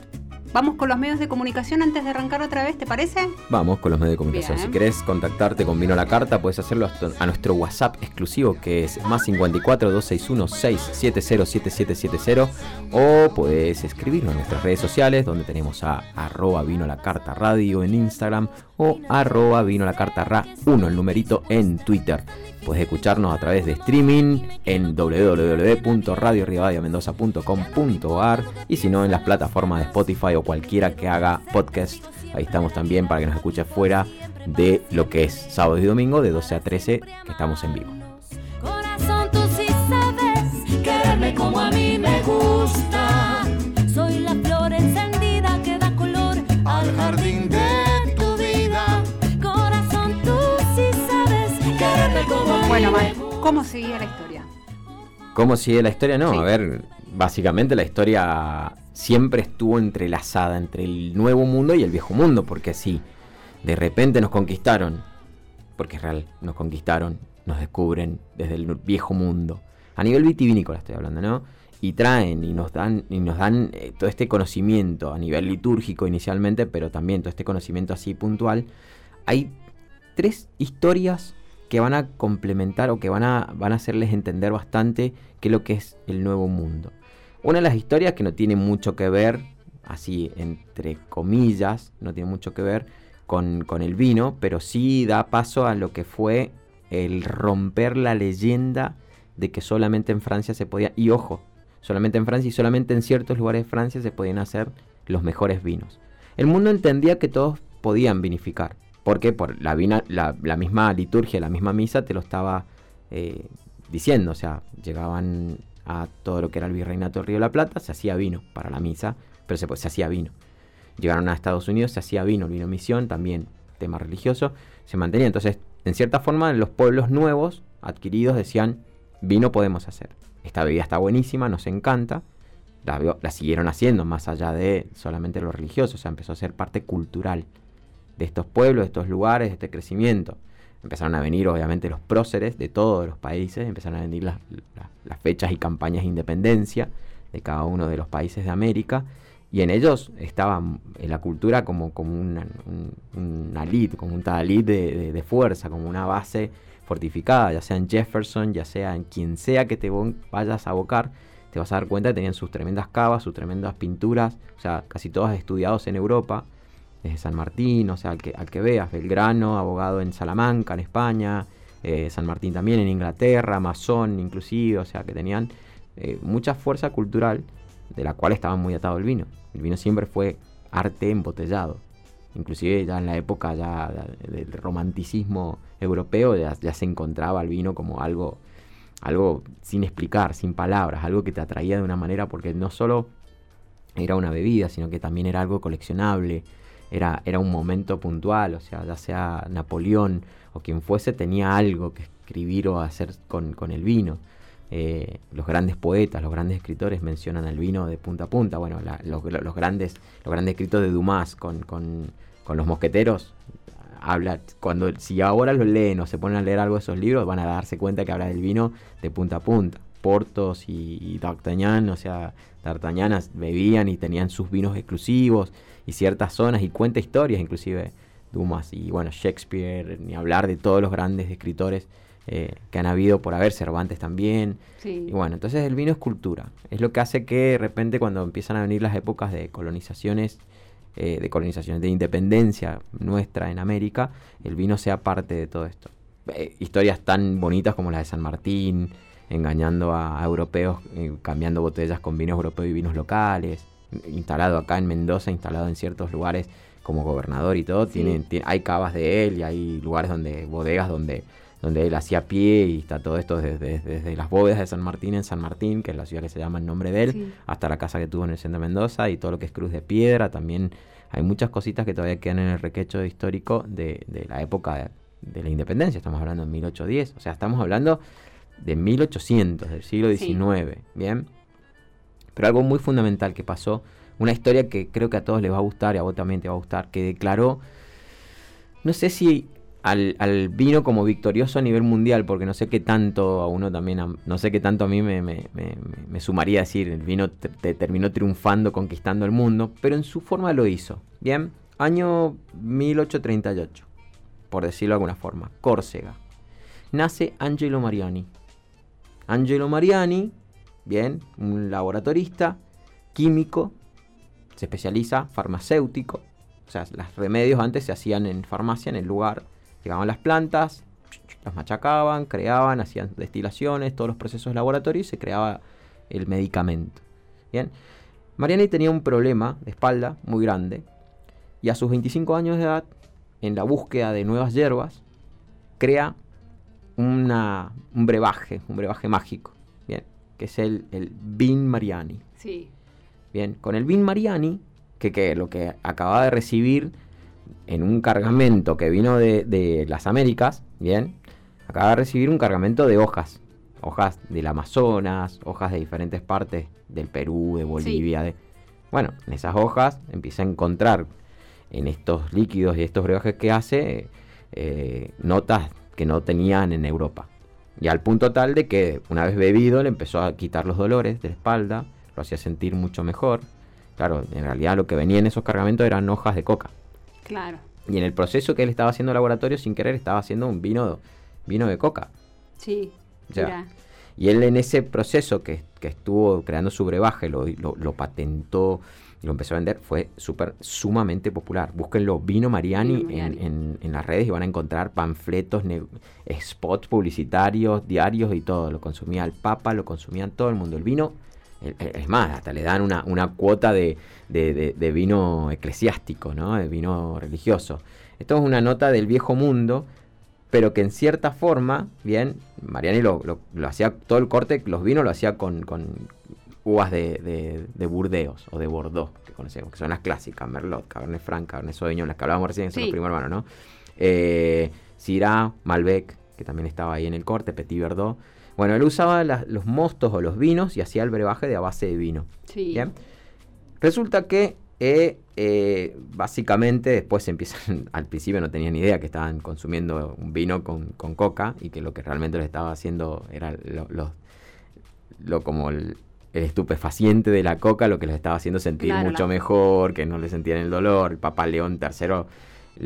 vamos con los medios de comunicación antes de arrancar otra vez, ¿te parece? Vamos con los medios de comunicación. Bien. Si querés contactarte con Vino a la Carta, puedes hacerlo a nuestro WhatsApp exclusivo que es más 54 261 670 7770 o puedes escribirnos en nuestras redes sociales donde tenemos a arroba Vino la Carta Radio en Instagram o arroba Vino la Carta Ra 1, el numerito en Twitter. Puedes escucharnos a través de streaming en www.radiorivadiamendoza.com.ar y si no en las plataformas de Spotify o cualquiera que haga podcast. Ahí estamos también para que nos escuches fuera de lo que es sábado y domingo de 12 a 13 que estamos en vivo. Bueno, ¿cómo seguía la historia? ¿Cómo sigue la historia? No, Sí. a ver, básicamente la historia siempre estuvo entrelazada entre el nuevo mundo y el viejo mundo, porque si de repente nos conquistaron, porque es real, nos conquistaron, nos descubren desde el viejo mundo, a nivel vitivinícola estoy hablando, ¿no? Y traen y nos dan, y nos dan eh, todo este conocimiento a nivel litúrgico inicialmente, pero también todo este conocimiento así puntual. Hay tres historias que van a complementar o que van a, van a hacerles entender bastante qué es lo que es el nuevo mundo. Una de las historias que no tiene mucho que ver, así entre comillas, no tiene mucho que ver con, con el vino, pero sí da paso a lo que fue el romper la leyenda de que solamente en Francia se podía, y ojo, solamente en Francia y solamente en ciertos lugares de Francia se podían hacer los mejores vinos. El mundo entendía que todos podían vinificar. ¿Por qué? Por la, misma liturgia, la misma misa te lo estaba eh, diciendo. O sea, llegaban a todo lo que era el virreinato del Río de la Plata, se hacía vino para la misa, pero se, hacía vino. Llegaron a Estados Unidos, se hacía vino, el vino misión, también tema religioso, se mantenía. Entonces, en cierta forma, los pueblos nuevos adquiridos decían, vino podemos hacer. Esta bebida está buenísima, nos encanta. La, la siguieron haciendo más allá de solamente lo religioso, o sea, empezó a ser parte cultural de estos pueblos, estos lugares, este crecimiento. Empezaron a venir, obviamente, los próceres de todos los países, empezaron a venir las, fechas y campañas de independencia de cada uno de los países de América. y en ellos estaba en la cultura como, como una, un, como un talit de, de, fuerza, como una base fortificada, ya sea en Jefferson, ya sea en quien sea que te vayas a abocar, te vas a dar cuenta que tenían sus tremendas cavas, sus tremendas pinturas, o sea, casi todas estudiados en Europa, desde San Martín, o sea, al que, al que veas, Belgrano, abogado en Salamanca, en España, eh, San Martín también en Inglaterra, Masón inclusive, o sea, que tenían eh, mucha fuerza cultural de la cual estaba muy atado el vino. El vino siempre fue arte embotellado. Inclusive ya en la época ya del romanticismo europeo ya, se encontraba el vino como algo, algo sin explicar, sin palabras, algo que te atraía de una manera porque no solo era una bebida, sino que también era algo coleccionable, era, era un momento puntual, o sea, ya sea Napoleón o quien fuese, tenía algo que escribir o hacer con, con el vino. Eh, los grandes poetas, los grandes escritores mencionan al vino de punta a punta. Bueno, los, grandes, los grandes escritos de Dumas con, los mosqueteros, habla, cuando, si ahora los leen o se ponen a leer algo de esos libros, van a darse cuenta que habla del vino de punta a punta. Portos y, D'Artagnan, o sea, D'Artagnan bebían y tenían sus vinos exclusivos y ciertas zonas y cuenta historias, inclusive Dumas y bueno, Shakespeare, ni hablar de todos los grandes escritores eh, que han habido por haber, Cervantes también. Y bueno, entonces el vino es cultura. Es lo que hace que de repente cuando empiezan a venir las épocas de colonizaciones, eh, de colonizaciones, de independencia nuestra en América, el vino sea parte de todo esto. Eh, historias tan bonitas como la de San Martín, engañando a, europeos, cambiando botellas con vinos europeos y vinos locales, instalado acá en Mendoza, instalado en ciertos lugares como gobernador y todo, tiene, hay cavas de él y hay lugares donde, bodegas donde donde él hacía pie y está todo esto desde, las bóvedas de San Martín en San Martín, que es la ciudad que se llama en nombre de él, hasta la casa que tuvo en el centro de Mendoza y todo lo que es Cruz de Piedra. También hay muchas cositas que todavía quedan en el requecho histórico de, la época de, la independencia. Estamos hablando de 1810, o sea, estamos hablando de 1800, del siglo XIX, ¿bien? Pero algo muy fundamental que pasó, una historia que creo que a todos les va a gustar y a vos también te va a gustar, que declaró, no sé si al, vino como victorioso a nivel mundial, porque no sé qué tanto a uno también, no sé qué tanto a mí me, me, sumaría a decir, el vino te, terminó triunfando, conquistando el mundo, pero en su forma lo hizo. Bien, año 1838, por decirlo de alguna forma, Córcega. Nace Angelo Mariani. Angelo Mariani, bien, un laboratorista, químico, se especializa, farmacéutico, o sea, los remedios antes se hacían en farmacia, en el lugar Llegaban las plantas, las machacaban, creaban, hacían destilaciones, todos los procesos laboratorios y se creaba el medicamento. Bien. Mariani tenía un problema de espalda muy grande y a sus 25 años de edad, en la búsqueda de nuevas hierbas, crea una, un brebaje, un brebaje mágico, bien, que es el, el Vin Mariani. Sí. Bien, con el Vin Mariani, que, que lo que acababa de recibir en un cargamento que vino de, las Américas, bien, acaba de recibir un cargamento de hojas, hojas del Amazonas, hojas de diferentes partes del Perú, de Bolivia, de... Bueno, en esas hojas empieza a encontrar en estos líquidos y estos brebajes que hace eh, notas que no tenían en Europa. Y al punto tal de que una vez bebido le empezó a quitar los dolores de la espalda, lo hacía sentir mucho mejor. Claro, en realidad lo que venía en esos cargamentos eran hojas de coca. Claro. Y en el proceso que él estaba haciendo laboratorio, sin querer, estaba haciendo un vino, vino de coca. Sí. Ya. Y él en ese proceso que, estuvo creando su brebaje, lo, lo, patentó lo empezó a vender, fue súper, sumamente popular. Búsquenlo, Vino Mariani, En, en, las redes y van a encontrar panfletos, spots publicitarios, diarios y todo. Lo consumía el Papa, lo consumían todo el mundo. El vino es más, hasta le dan una, cuota de, vino eclesiástico, ¿no? De vino religioso. Esto es una nota del viejo mundo, pero que en cierta forma, bien, Mariani lo, hacía, todo el corte, los vinos lo hacía con, uvas de, Burdeos o de Bordeaux, que conocemos, que son las clásicas, Merlot, Cabernet Franc, Cabernet Sauvignon, las que hablábamos recién, son los primos hermanos, ¿no? Eh, Syrah, Malbec, que también estaba ahí en el corte, Petit Verdot. Bueno, él usaba los mostos o los vinos y hacía el brebaje de a base de vino. Sí. Resulta que eh, eh, básicamente después empiezan, al principio no tenían ni idea que estaban consumiendo un vino con, coca y que lo que realmente le estaba haciendo era lo, lo, como el estupefaciente de la coca lo que les estaba haciendo sentir Claro, mucho la- mejor, que no le sentían el dolor. El Papa León III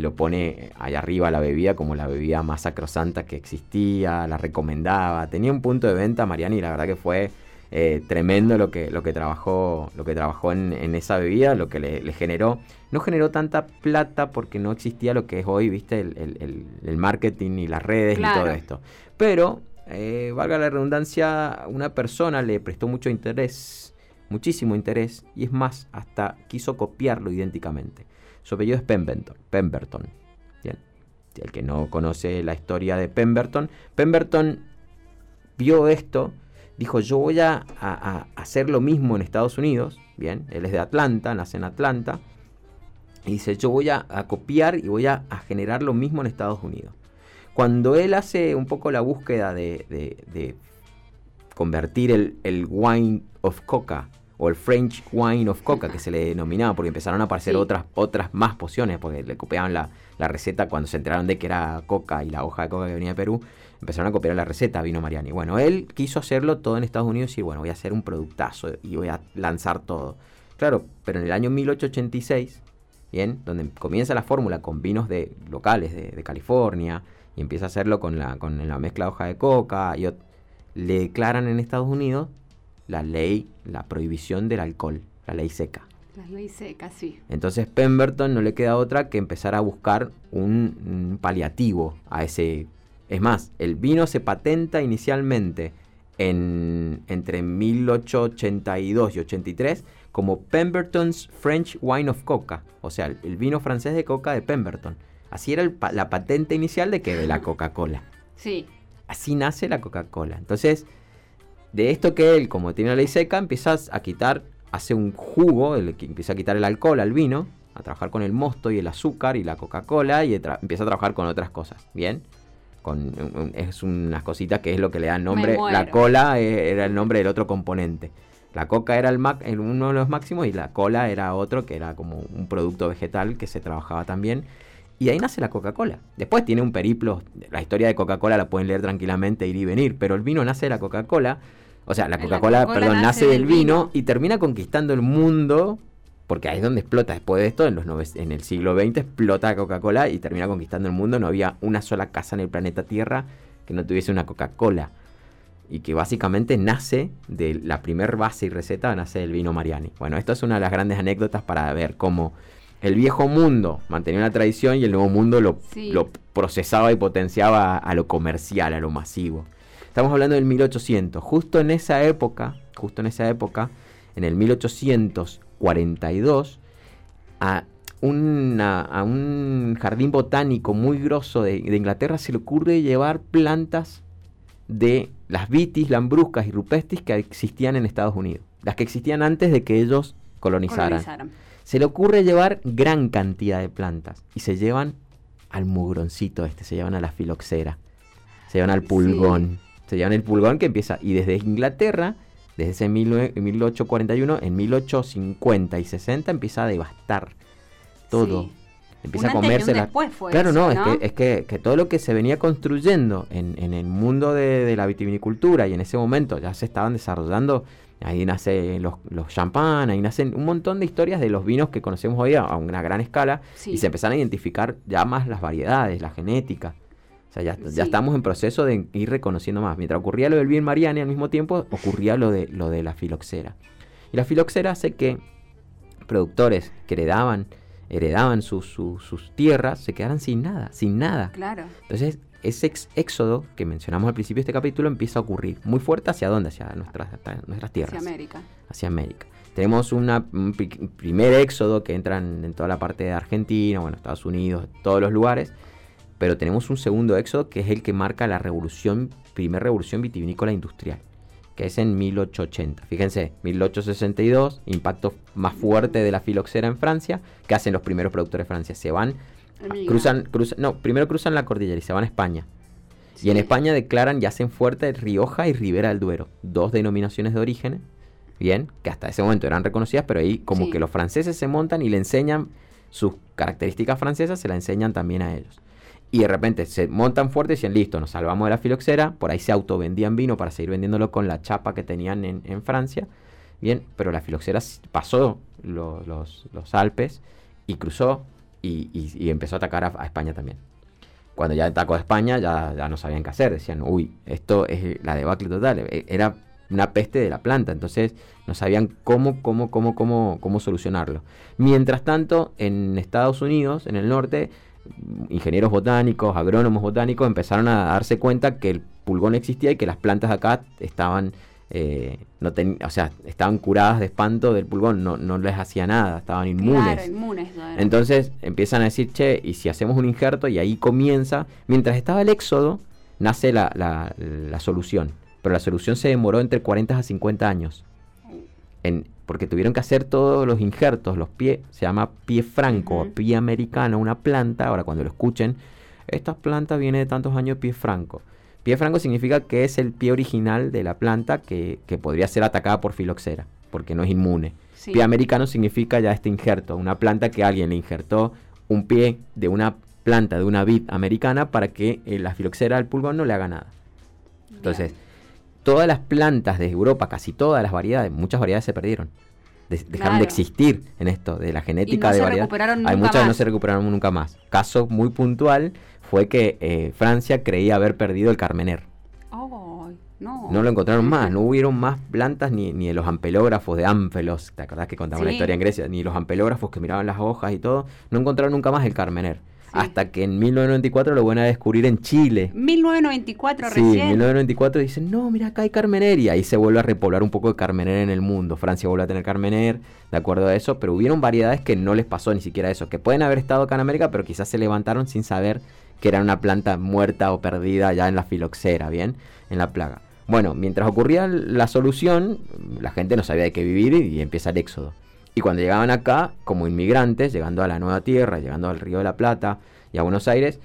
lo pone ahí arriba la bebida como la bebida más sacrosanta que existía, la recomendaba. Tenía un punto de venta, Mariani, y la verdad que fue eh, tremendo lo que, lo que trabajó, lo que trabajó en, en esa bebida, lo que le, le generó. No generó tanta plata porque no existía lo que es hoy, viste, el, el- el- el marketing y las redes y Claro. todo esto. Pero, eh, valga la redundancia, una persona le prestó mucho interés, muchísimo interés, y es más, hasta quiso copiarlo idénticamente. Su apellido es Pemberton. Pemberton. Bien. El que no conoce la historia de Pemberton, Pemberton vio esto, dijo yo voy a, hacer lo mismo en Estados Unidos, bien, él es de Atlanta, nace en Atlanta, y dice yo voy a, copiar y voy a generar lo mismo en Estados Unidos. Cuando él hace un poco la búsqueda de, de- de convertir el, el wine of coca o el French wine of coca que se le denominaba porque empezaron a aparecer Sí. otras, otras más pociones porque le copiaban la, la receta cuando se enteraron de que era coca y la hoja de coca que venía de Perú empezaron a copiar la receta vino Mariani bueno él quiso hacerlo todo en Estados Unidos y bueno voy a hacer un productazo y voy a lanzar todo claro pero en el año 1886 bien donde comienza la fórmula con vinos de locales de, de California y empieza a hacerlo con la con la mezcla de hoja de coca y le declaran en Estados Unidos la ley, la prohibición del alcohol, la ley seca. La ley seca, sí. Entonces Pemberton no le queda otra que empezar a buscar un, un paliativo a ese... Es más, el vino se patenta inicialmente en, entre 1882 y 83 como Pemberton's French Wine of Coca, o sea, el, vino francés de coca de Pemberton. Así era el la patente inicial de que de la Coca-Cola. Sí. Así nace la Coca-Cola. Entonces, de esto que él, como tiene la ley seca, empieza a quitar, hace un jugo, el que empieza a quitar el alcohol al vino, a trabajar con el mosto y el azúcar y la Coca-Cola y empieza a trabajar con otras cosas, ¿bien? Con, es unas cositas que es lo que le da nombre. La cola eh, era el nombre del otro componente. La coca era el, ma- el- uno de los máximos y la cola era otro que era como un producto vegetal que se trabajaba también. Y ahí nace la Coca-Cola. Después tiene un periplo. La historia de Coca-Cola la pueden leer tranquilamente, ir y venir. Pero el vino nace de la Coca-Cola. O sea, la La Coca-Cola, perdón, nace del vino, vino. y termina conquistando el mundo. Porque ahí es donde explota. Después de esto, en, los nove- en el siglo XX, explota la Coca-Cola y termina conquistando el mundo. No había una sola casa en el planeta Tierra que no tuviese una Coca-Cola. Y que básicamente nace de la primer base y receta, nace del vino Mariani. Bueno, esto es una de las grandes anécdotas para ver cómo el viejo mundo mantenía una tradición y el nuevo mundo lo, Sí. lo procesaba y potenciaba a lo comercial, a lo masivo. Estamos hablando del 1800. Justo en esa época, justo en esa época, en el 1842, a, una- a un jardín botánico muy grosso de, de Inglaterra se le ocurre llevar plantas de las vitis, lambruscas y rupestis que existían en Estados Unidos. Las que existían antes de que ellos colonizaran. Se le ocurre llevar gran cantidad de plantas y se llevan al mugroncito este, se llevan a la filoxera, se llevan al Sí. pulgón, se llevan el pulgón que empieza y desde Inglaterra, desde ese 19 1841, en 1850 y 60 empieza a devastar todo. Sí. Empieza a antes y un comerse la... después fue Claro, eso, no, ¿no? Es, que, es que, que todo lo que se venía construyendo en, en el mundo de, de la vitivinicultura y en ese momento ya se estaban desarrollando, ahí nacen los, los champán, ahí nacen un montón de historias de los vinos que conocemos hoy a, a una gran escala Sí. y se empezaron a identificar ya más las variedades, la genética. O sea, ya, Sí. ya estamos en proceso de ir reconociendo más. Mientras ocurría lo del bien Mariani, al mismo tiempo ocurría lo de, lo de la filoxera. Y la filoxera hace que productores que heredaban, heredaban sus- sus- sus tierras se quedaran sin nada, sin nada. Claro. Entonces, ese ex- éxodo que mencionamos al principio de este capítulo empieza a ocurrir muy fuerte hacia dónde? Hacia nuestras, nuestras tierras Hacia América. hacia América. Tenemos una- un pri- primer éxodo que entran en toda la parte de Argentina, bueno, Estados Unidos, todos los lugares, pero tenemos un segundo éxodo que es el que marca la revolución, primer revolución vitivinícola industrial, que es en 1880. Fíjense, 1862, impacto más fuerte de la filoxera en Francia, que hacen los primeros productores de Francia, se van, cruzan, cruzan, no, primero cruzan la cordillera y se van a España. Y en. España declaran y hacen fuerte Rioja y Ribera del Duero, dos denominaciones de origen, bien, que hasta ese momento eran reconocidas, pero ahí como Sí. que los franceses se montan y le enseñan sus características francesas, se las enseñan también a ellos. Y de repente se montan fuerte y dicen, listo, nos salvamos de la filoxera, por ahí se autovendían vino para seguir vendiéndolo con la chapa que tenían en, en Francia. Bien, pero la filoxera pasó los, los, Alpes y cruzó y, y, empezó a atacar a, España también. Cuando ya atacó a España ya, ya no sabían qué hacer, decían, uy, esto es la debacle total. E, era una peste de la planta, entonces no sabían cómo, cómo, cómo, cómo, cómo solucionarlo. Mientras tanto, en Estados Unidos, en el norte, ingenieros botánicos, agrónomos botánicos empezaron a darse cuenta que el pulgón existía y que las plantas de acá estaban, eh, no o sea, estaban curadas de espanto del pulgón, no, no les hacía nada, estaban inmunes. Entonces empiezan a decir, che, y si hacemos un injerto, y ahí comienza, mientras estaba el éxodo, nace la, la, la solución pero la solución se demoró entre 40 a 50 años. En, porque tuvieron que hacer todos los injertos, los pies, se llama pie franco, pie americano, una planta, ahora cuando lo escuchen, esta planta viene de tantos años pie franco. Pie franco significa que es el pie original de la planta que, podría ser atacada por filoxera, porque no es inmune. Pie americano significa ya este injerto, una planta que alguien le injertó un pie de una planta de una vid americana para que eh, la filoxera del pulgón no le haga nada. Entonces, todas las plantas de Europa, casi todas las variedades, muchas variedades se perdieron. dejaron de existir en esto de la genética de variedades. Hay muchas que no se recuperaron nunca más. Caso muy puntual fue que eh, Francia creía haber perdido el Carmener. no. no. lo encontraron más, no hubieron más plantas ni, ni de los ampelógrafos de Ámfelos, ¿te acordás que contamos la historia en Grecia? Ni los ampelógrafos que miraban las hojas y todo, no encontraron nunca más el Carmener hasta que en 1994 lo van a descubrir en Chile. 1994 recién. Sí, en 1994 dicen, no, mira, acá hay Carmener y ahí se vuelve a repoblar un poco de Carmener en el mundo. Francia vuelve a tener Carmener, de acuerdo a eso, pero hubieron variedades que no les pasó ni siquiera eso, que pueden haber estado acá en América, pero quizás se levantaron sin saber que era una planta muerta o perdida ya en la filoxera, ¿bien? En la plaga. Bueno, mientras ocurría la solución, la gente no sabía de qué vivir y empieza el éxodo. Y cuando llegaban acá, como inmigrantes, llegando a la nueva tierra, llegando al Río de la Plata y a Buenos Aires,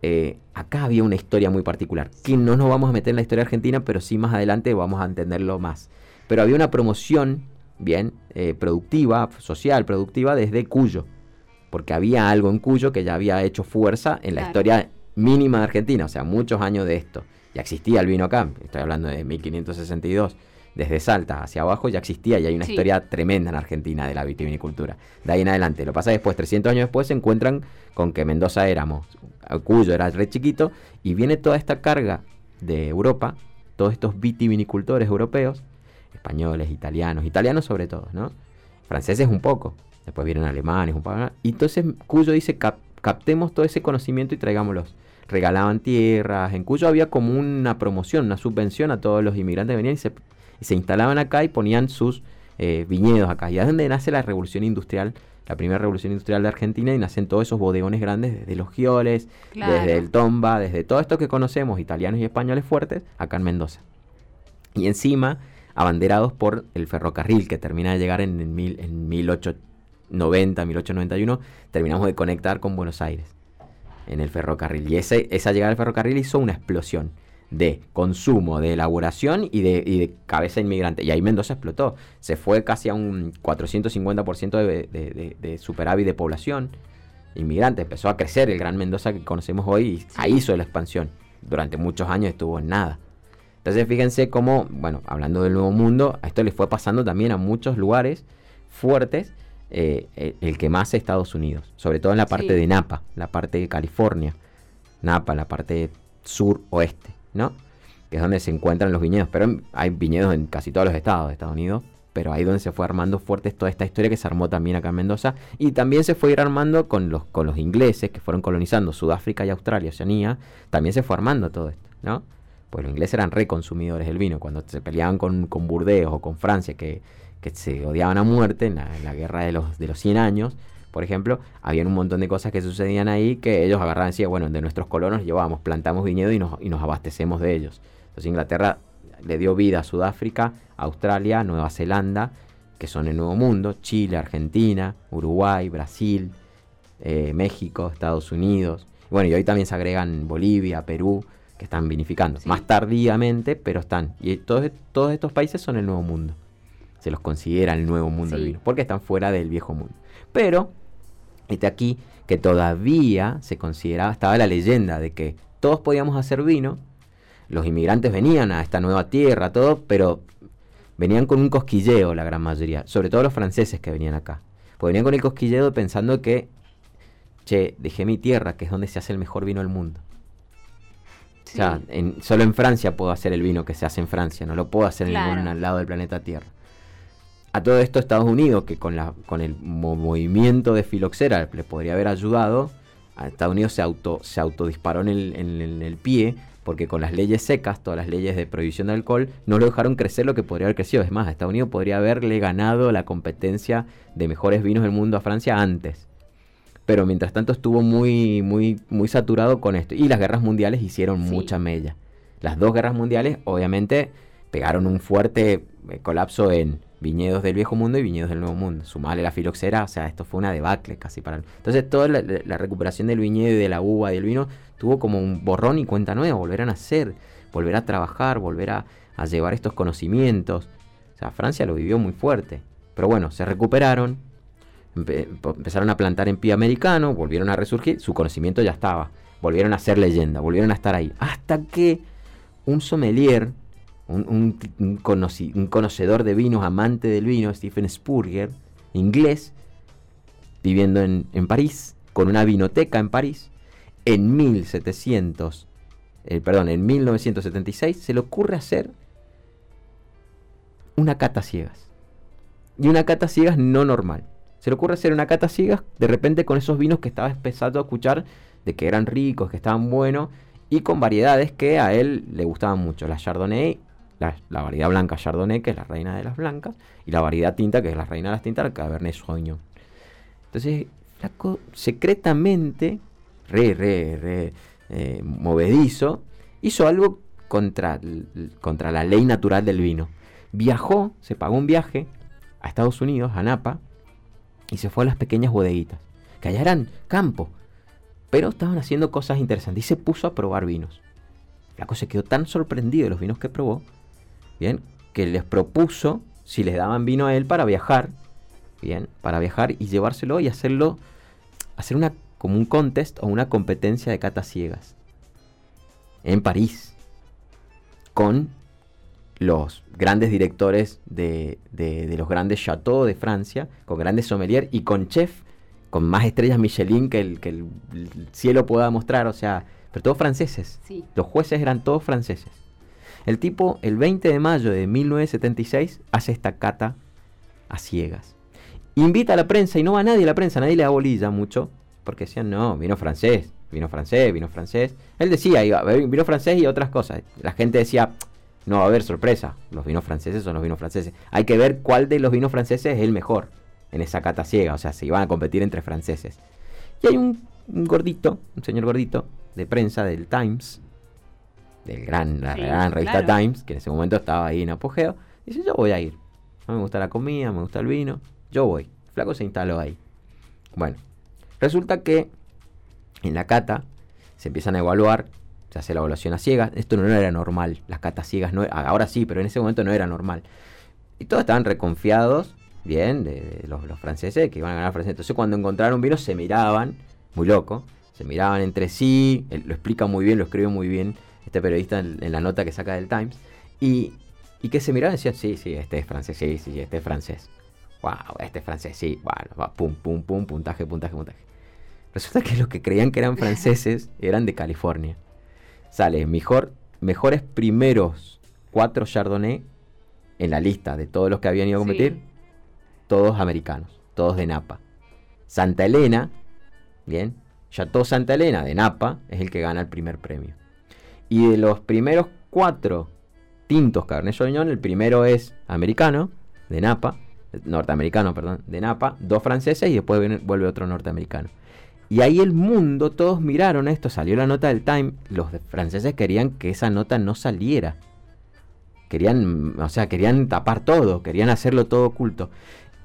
eh, acá había una historia muy particular, que no nos vamos a meter en la historia argentina, pero sí más adelante vamos a entenderlo más. Pero había una promoción, bien, eh, productiva, social, productiva, desde Cuyo, porque había algo en Cuyo que ya había hecho fuerza en la historia mínima de Argentina, o sea, muchos años de esto. Ya existía el vino acá, estoy hablando de 1562 desde Salta hacia abajo ya existía y hay una historia tremenda en Argentina de la vitivinicultura. De ahí en adelante. Lo pasa después, 300 años después, se encuentran con que Mendoza éramos, Cuyo era re chiquito, y viene toda esta carga de Europa, todos estos vitivinicultores europeos, españoles, italianos, italianos sobre todo, ¿no? Franceses un poco, después vienen alemanes, un poco, y entonces Cuyo dice, captemos todo ese conocimiento y traigámoslos regalaban tierras. En Cuyo había como una promoción, una subvención a todos los inmigrantes que venían y se y se instalaban acá y ponían sus eh, viñedos acá. Y es donde nace la revolución industrial, la primera revolución industrial de Argentina, y nacen todos esos bodegones grandes, desde los Gioles, desde el Tomba, desde todo esto que conocemos, italianos y españoles fuertes, acá en Mendoza. Y encima, abanderados por el ferrocarril, que termina de llegar en, en, mil, en 1890, 1891, terminamos de conectar con Buenos Aires en el ferrocarril. Y ese, esa llegada al ferrocarril hizo una explosión de consumo, de elaboración y de, cabeza inmigrante. Y ahí Mendoza explotó. Se fue casi a un 450% de, de, de, superávit de población inmigrante. Empezó a crecer el gran Mendoza que conocemos hoy y ahí hizo la expansión. Durante muchos años estuvo en nada. Entonces fíjense cómo, bueno, hablando del Nuevo Mundo, a esto le fue pasando también a muchos lugares fuertes, eh, el, que más es Estados Unidos, sobre todo en la parte de Napa, la parte de California, Napa, la parte sur-oeste. ¿No? Que es donde se encuentran los viñedos. Pero hay viñedos en casi todos los estados de Estados Unidos. Pero ahí donde se fue armando fuerte toda esta historia que se armó también acá en Mendoza. Y también se fue ir armando con los, con los ingleses que fueron colonizando Sudáfrica y Australia, Oceanía. También se fue armando todo esto, ¿no? Pues los ingleses eran reconsumidores del vino. Cuando se peleaban con, con Burdeos o con Francia, que, se odiaban a muerte en la, guerra de los, de los 100 años, por ejemplo, había un montón de cosas que sucedían ahí que ellos agarraban y decían, bueno, de nuestros colonos llevábamos, plantamos viñedo y nos, y nos abastecemos de ellos. Entonces Inglaterra le dio vida a Sudáfrica, Australia, Nueva Zelanda, que son el Nuevo Mundo, Chile, Argentina, Uruguay, Brasil, eh, México, Estados Unidos. Bueno, y hoy también se agregan Bolivia, Perú, que están vinificando. Más tardíamente, pero están. Y todos, todos estos países son el Nuevo Mundo. Se los considera el Nuevo Mundo del vino, porque están fuera del Viejo Mundo. Pero este aquí que todavía se consideraba, estaba la leyenda de que todos podíamos hacer vino, los inmigrantes venían a esta nueva tierra, todo, pero venían con un cosquilleo la gran mayoría, sobre todo los franceses que venían acá. Pues venían con el cosquilleo pensando que, che, dejé mi tierra, que es donde se hace el mejor vino del mundo. O sea, en- solo en Francia puedo hacer el vino que se hace en Francia, no lo puedo hacer Claro. en ningún lado del planeta Tierra. A todo esto Estados Unidos, que con, la, con el mo- movimiento de filoxera le podría haber ayudado, a Estados Unidos se auto se autodisparó en el, en, en el pie, porque con las leyes secas, todas las leyes de prohibición de alcohol, no lo dejaron crecer lo que podría haber crecido. Es más, Estados Unidos podría haberle ganado la competencia de mejores vinos del mundo a Francia antes. Pero mientras tanto estuvo muy, muy, muy saturado con esto. Y las guerras mundiales hicieron Sí. mucha mella. Las dos guerras mundiales, obviamente, pegaron un fuerte eh, colapso en viñedos del viejo mundo y viñedos del nuevo mundo. Sumarle la filoxera, o sea, esto fue una debacle casi para... Entonces toda la, recuperación del viñedo y de la uva y del vino tuvo como un borrón y cuenta nueva, volver a nacer, volver a trabajar, volver a, llevar estos conocimientos. O sea, Francia lo vivió muy fuerte. Pero bueno, se recuperaron, empezaron a plantar en pie americano, volvieron a resurgir, su conocimiento ya estaba, volvieron a ser leyenda, volvieron a estar ahí. Hasta que un sommelier, un, un un conocedor de vinos, amante del vino, Stephen Spurrier, inglés, viviendo en, en París, con una vinoteca en París, en 1700, eh, perdón, en 1976, se le ocurre hacer una cata ciegas. Y una cata ciegas no normal. Se le ocurre hacer una cata ciegas de repente con esos vinos que estaba empezando a escuchar de que eran ricos, que estaban buenos y con variedades que a él le gustaban mucho. La Chardonnay, la, variedad blanca Chardonnay, que es la reina de las blancas, y la variedad tinta, que es la reina de las tintas, la Cabernet Sauvignon. Entonces, flaco, secretamente, re, re, re eh, movedizo, hizo algo contra, contra la ley natural del vino. Viajó, se pagó un viaje a Estados Unidos, a Napa, y se fue a las pequeñas bodeguitas, que allá eran campo, pero estaban haciendo cosas interesantes, y se puso a probar vinos. Flaco se quedó tan sorprendido de los vinos que probó, bien, que les propuso si les daban vino a él para viajar, bien, para viajar y llevárselo y hacerlo, hacer una como un contest o una competencia de catas ciegas en París con los grandes directores de, de- de los grandes chateaux de Francia, con grandes sommeliers y con chef con más estrellas Michelin que el, que el- el cielo pueda mostrar, o sea, pero todos franceses. Sí. Los jueces eran todos franceses. El tipo, el 20 de mayo de 1976, hace esta cata a ciegas. Invita a la prensa y no va nadie a la prensa, nadie le da bolilla mucho, porque decían, no, vino francés, vino francés, vino francés. Él decía, iba vino francés y otras cosas. La gente decía, no va a haber sorpresa, los vinos franceses son los vinos franceses. Hay que ver cuál de los vinos franceses es el mejor en esa cata ciega, o sea, se iban a competir entre franceses. Y hay un, un gordito, un señor gordito de prensa del Times, del gran, la Sí, gran revista claro. Times, que en ese momento estaba ahí en apogeo, dice, yo voy a ir. No me gusta la comida, me gusta el vino, yo voy. Flaco se instaló ahí. Bueno, resulta que en la cata se empiezan a evaluar, se hace la evaluación a ciegas. Esto no era normal, las catas ciegas no, ahora sí, pero en ese momento no era normal. Y todos estaban reconfiados, bien, de, de los, los franceses, que iban a ganar franceses. Entonces cuando encontraron vino se miraban, muy loco, se miraban entre sí, él lo explica muy bien, lo escribe muy bien este periodista en, en la nota que saca del Times, y, y que se miraban y decían, sí, sí, este es francés, sí, sí, este es francés. Wow, este es francés, sí, bueno, va, pum, pum, pum, puntaje, puntaje, puntaje. Resulta que los que creían que eran franceses eran de California. Sale mejor, mejores primeros cuatro Chardonnay en la lista de todos los que habían ido a Sí. competir, todos americanos, todos de Napa. Santa Elena, bien, Chateau Santa Elena de Napa es el que gana el primer premio. Y de los primeros cuatro tintos Cabernet Sauvignon, el primero es americano, de Napa, norteamericano, perdón, de Napa, dos franceses y después vuelve otro norteamericano. Y ahí el mundo, todos miraron esto, salió la nota del Time, los franceses querían que esa nota no saliera. Querían, o sea, querían tapar todo, querían hacerlo todo oculto.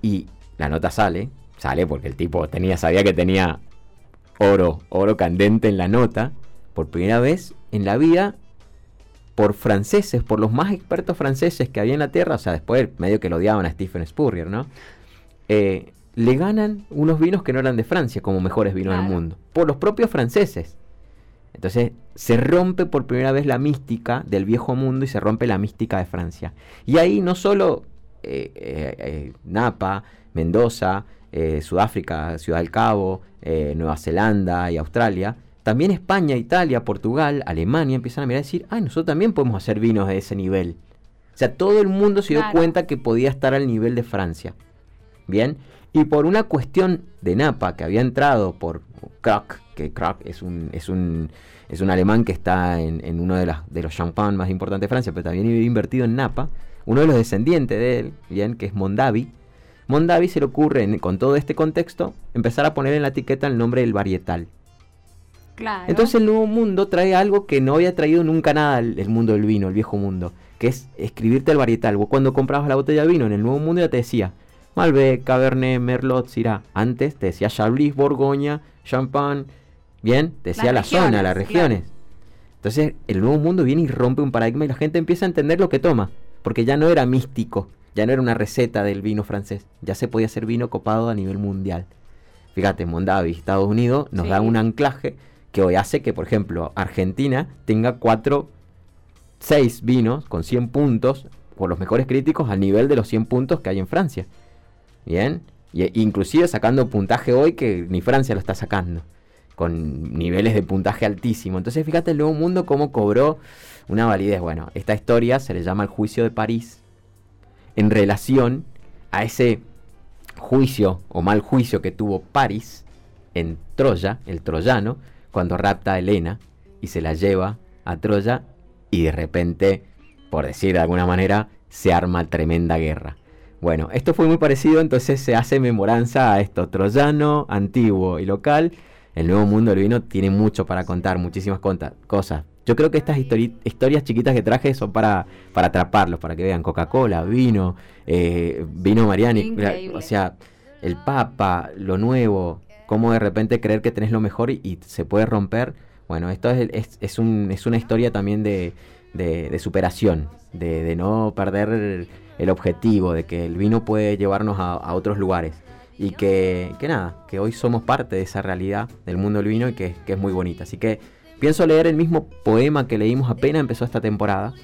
Y la nota sale, sale porque el tipo tenía, sabía que tenía oro, oro candente en la nota, por primera vez en la vida, por franceses, por los más expertos franceses que había en la Tierra, o sea, después medio que lo odiaban a Stephen Spurrier, ¿no? Eh, le ganan unos vinos que no eran de Francia como mejores vinos del mundo, por los propios franceses. Entonces se rompe por primera vez la mística del viejo mundo y se rompe la mística de Francia. Y ahí no solo eh, eh, Napa, Mendoza, Sudáfrica, Ciudad del Cabo, Nueva Zelanda y Australia, también España, Italia, Portugal, Alemania empiezan a mirar y decir, ay, nosotros también podemos hacer vinos de ese nivel. O sea, todo el mundo se dio cuenta que podía estar al nivel de Francia. Bien, y por una cuestión de Napa que había entrado por Krak, que Krak es un, es un, es un alemán que está en, uno de, las, de los champán más importantes de Francia, pero también había invertido en Napa, uno de los descendientes de él, bien, que es Mondavi. Mondavi se le ocurre, con todo este contexto, empezar a poner en la etiqueta el nombre del varietal. Claro. Entonces el nuevo mundo trae algo que no había traído nunca nada el, mundo del vino, el viejo mundo, que es escribirte el varietal. Vos cuando comprabas la botella de vino en el nuevo mundo ya te decía Malbec, Cabernet, Merlot, Syrah. Antes te decía Chablis, Borgoña, Champagne. Bien, te decía la zona, las regiones. Entonces el nuevo mundo viene y rompe un paradigma y la gente empieza a entender lo que toma. Porque ya no era místico, ya no era una receta del vino francés. Ya se podía hacer vino copado a nivel mundial. Fíjate, Mondavi, Estados Unidos, nos da un anclaje que hoy hace que, por ejemplo, Argentina tenga cuatro, seis vinos con 100 puntos, por los mejores críticos, al nivel de los 100 puntos que hay en Francia. Bien, y, inclusive sacando puntaje hoy que ni Francia lo está sacando, con niveles de puntaje altísimo. Entonces, fíjate el nuevo mundo cómo cobró una validez. Bueno, esta historia se le llama el juicio de París en relación a ese juicio o mal juicio que tuvo París en Troya, el troyano, cuando rapta a Helena y se la lleva a Troya y de repente, por decir de alguna manera, se arma tremenda guerra. Bueno, esto fue muy parecido, entonces se hace memoranza a esto, troyano, antiguo y local. El nuevo mundo del vino tiene mucho para contar, muchísimas cosas. Yo creo que estas historias chiquitas que traje son para, para atraparlos, para que vean Coca-Cola, vino, eh, vino Mariani, o sea, el Papa, lo nuevo, cómo de repente creer que tenés lo mejor y, se puede romper. Bueno, esto es, es, un, es una historia también de, de, superación, de, de, no perder el, objetivo, de que el vino puede llevarnos a, otros lugares. Y que, que, nada, que hoy somos parte de esa realidad del mundo del vino y que, que es muy bonita. Así que pienso leer el mismo poema que leímos apenas empezó esta temporada.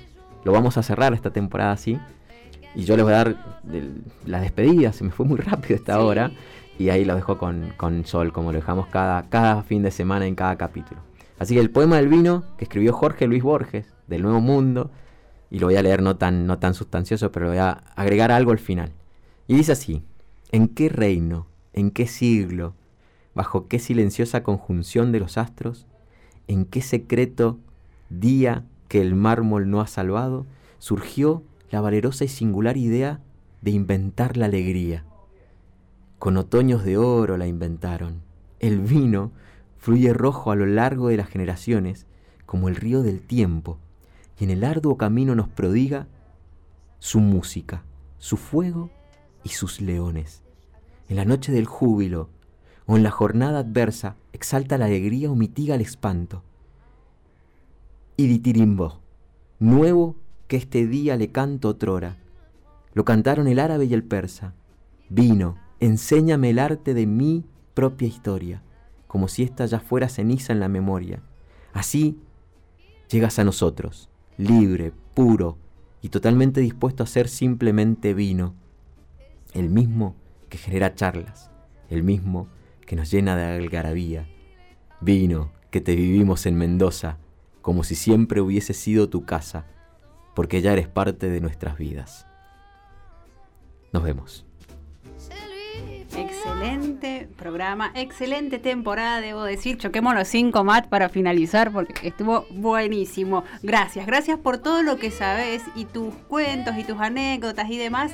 Lo vamos a cerrar esta temporada así. Y yo les voy a dar la despedida, se me fue muy rápido esta hora y ahí lo dejo con, Sol, como lo dejamos cada, cada fin de semana en cada capítulo. Así que el poema del vino que escribió Jorge Luis Borges, del Nuevo Mundo, y lo voy a leer no tan, no tan sustancioso, pero voy a agregar algo al final. Y dice así, ¿en qué reino, en qué siglo, bajo qué silenciosa conjunción de los astros, en qué secreto día que el mármol no ha salvado, surgió la valerosa y singular idea de inventar la alegría? Con otoños de oro la inventaron. El vino fluye rojo a lo largo de las generaciones como el río del tiempo y en el arduo camino nos prodiga su música, su fuego y sus leones. En la noche del júbilo o en la jornada adversa exalta la alegría o mitiga el espanto. Y ditirimbo, nuevo que este día le canto otrora. Lo cantaron el árabe y el persa. Vino, enséñame el arte de mi propia historia, como si ésta ya fuera ceniza en la memoria. Así llegas a nosotros, libre, puro y totalmente dispuesto a ser simplemente vino, el mismo que genera charlas, el mismo que nos llena de algarabía, vino que te vivimos en Mendoza, como si siempre hubiese sido tu casa, porque ya eres parte de nuestras vidas. Nos vemos. Excelente programa, excelente temporada, debo decir. Choquemos los cinco mat para finalizar porque estuvo buenísimo. Gracias, gracias por todo lo que sabes y tus cuentos y tus anécdotas y demás.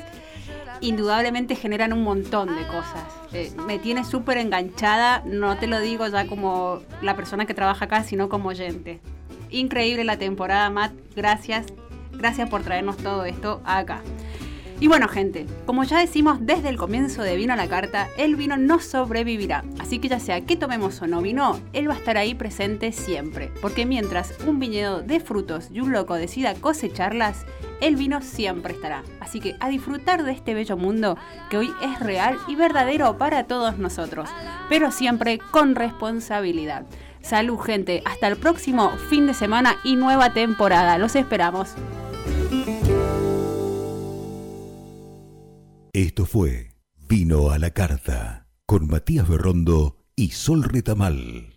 Indudablemente generan un montón de cosas. Eh, me tiene súper enganchada, no te lo digo ya como la persona que trabaja acá, sino como oyente. Increíble la temporada, Matt. Gracias, gracias por traernos todo esto acá. Y bueno, gente, como ya decimos desde el comienzo de Vino a la Carta, el vino no sobrevivirá. Así que ya sea que tomemos o no vino, él va a estar ahí presente siempre. Porque mientras un viñedo de frutos y un loco decida cosecharlas, el vino siempre estará. Así que a disfrutar de este bello mundo que hoy es real y verdadero para todos nosotros, pero siempre con responsabilidad. Salud, gente. Hasta el próximo fin de semana y nueva temporada. Los esperamos. Esto fue Vino a la Carta con Matías Berrondo y Sol Retamal.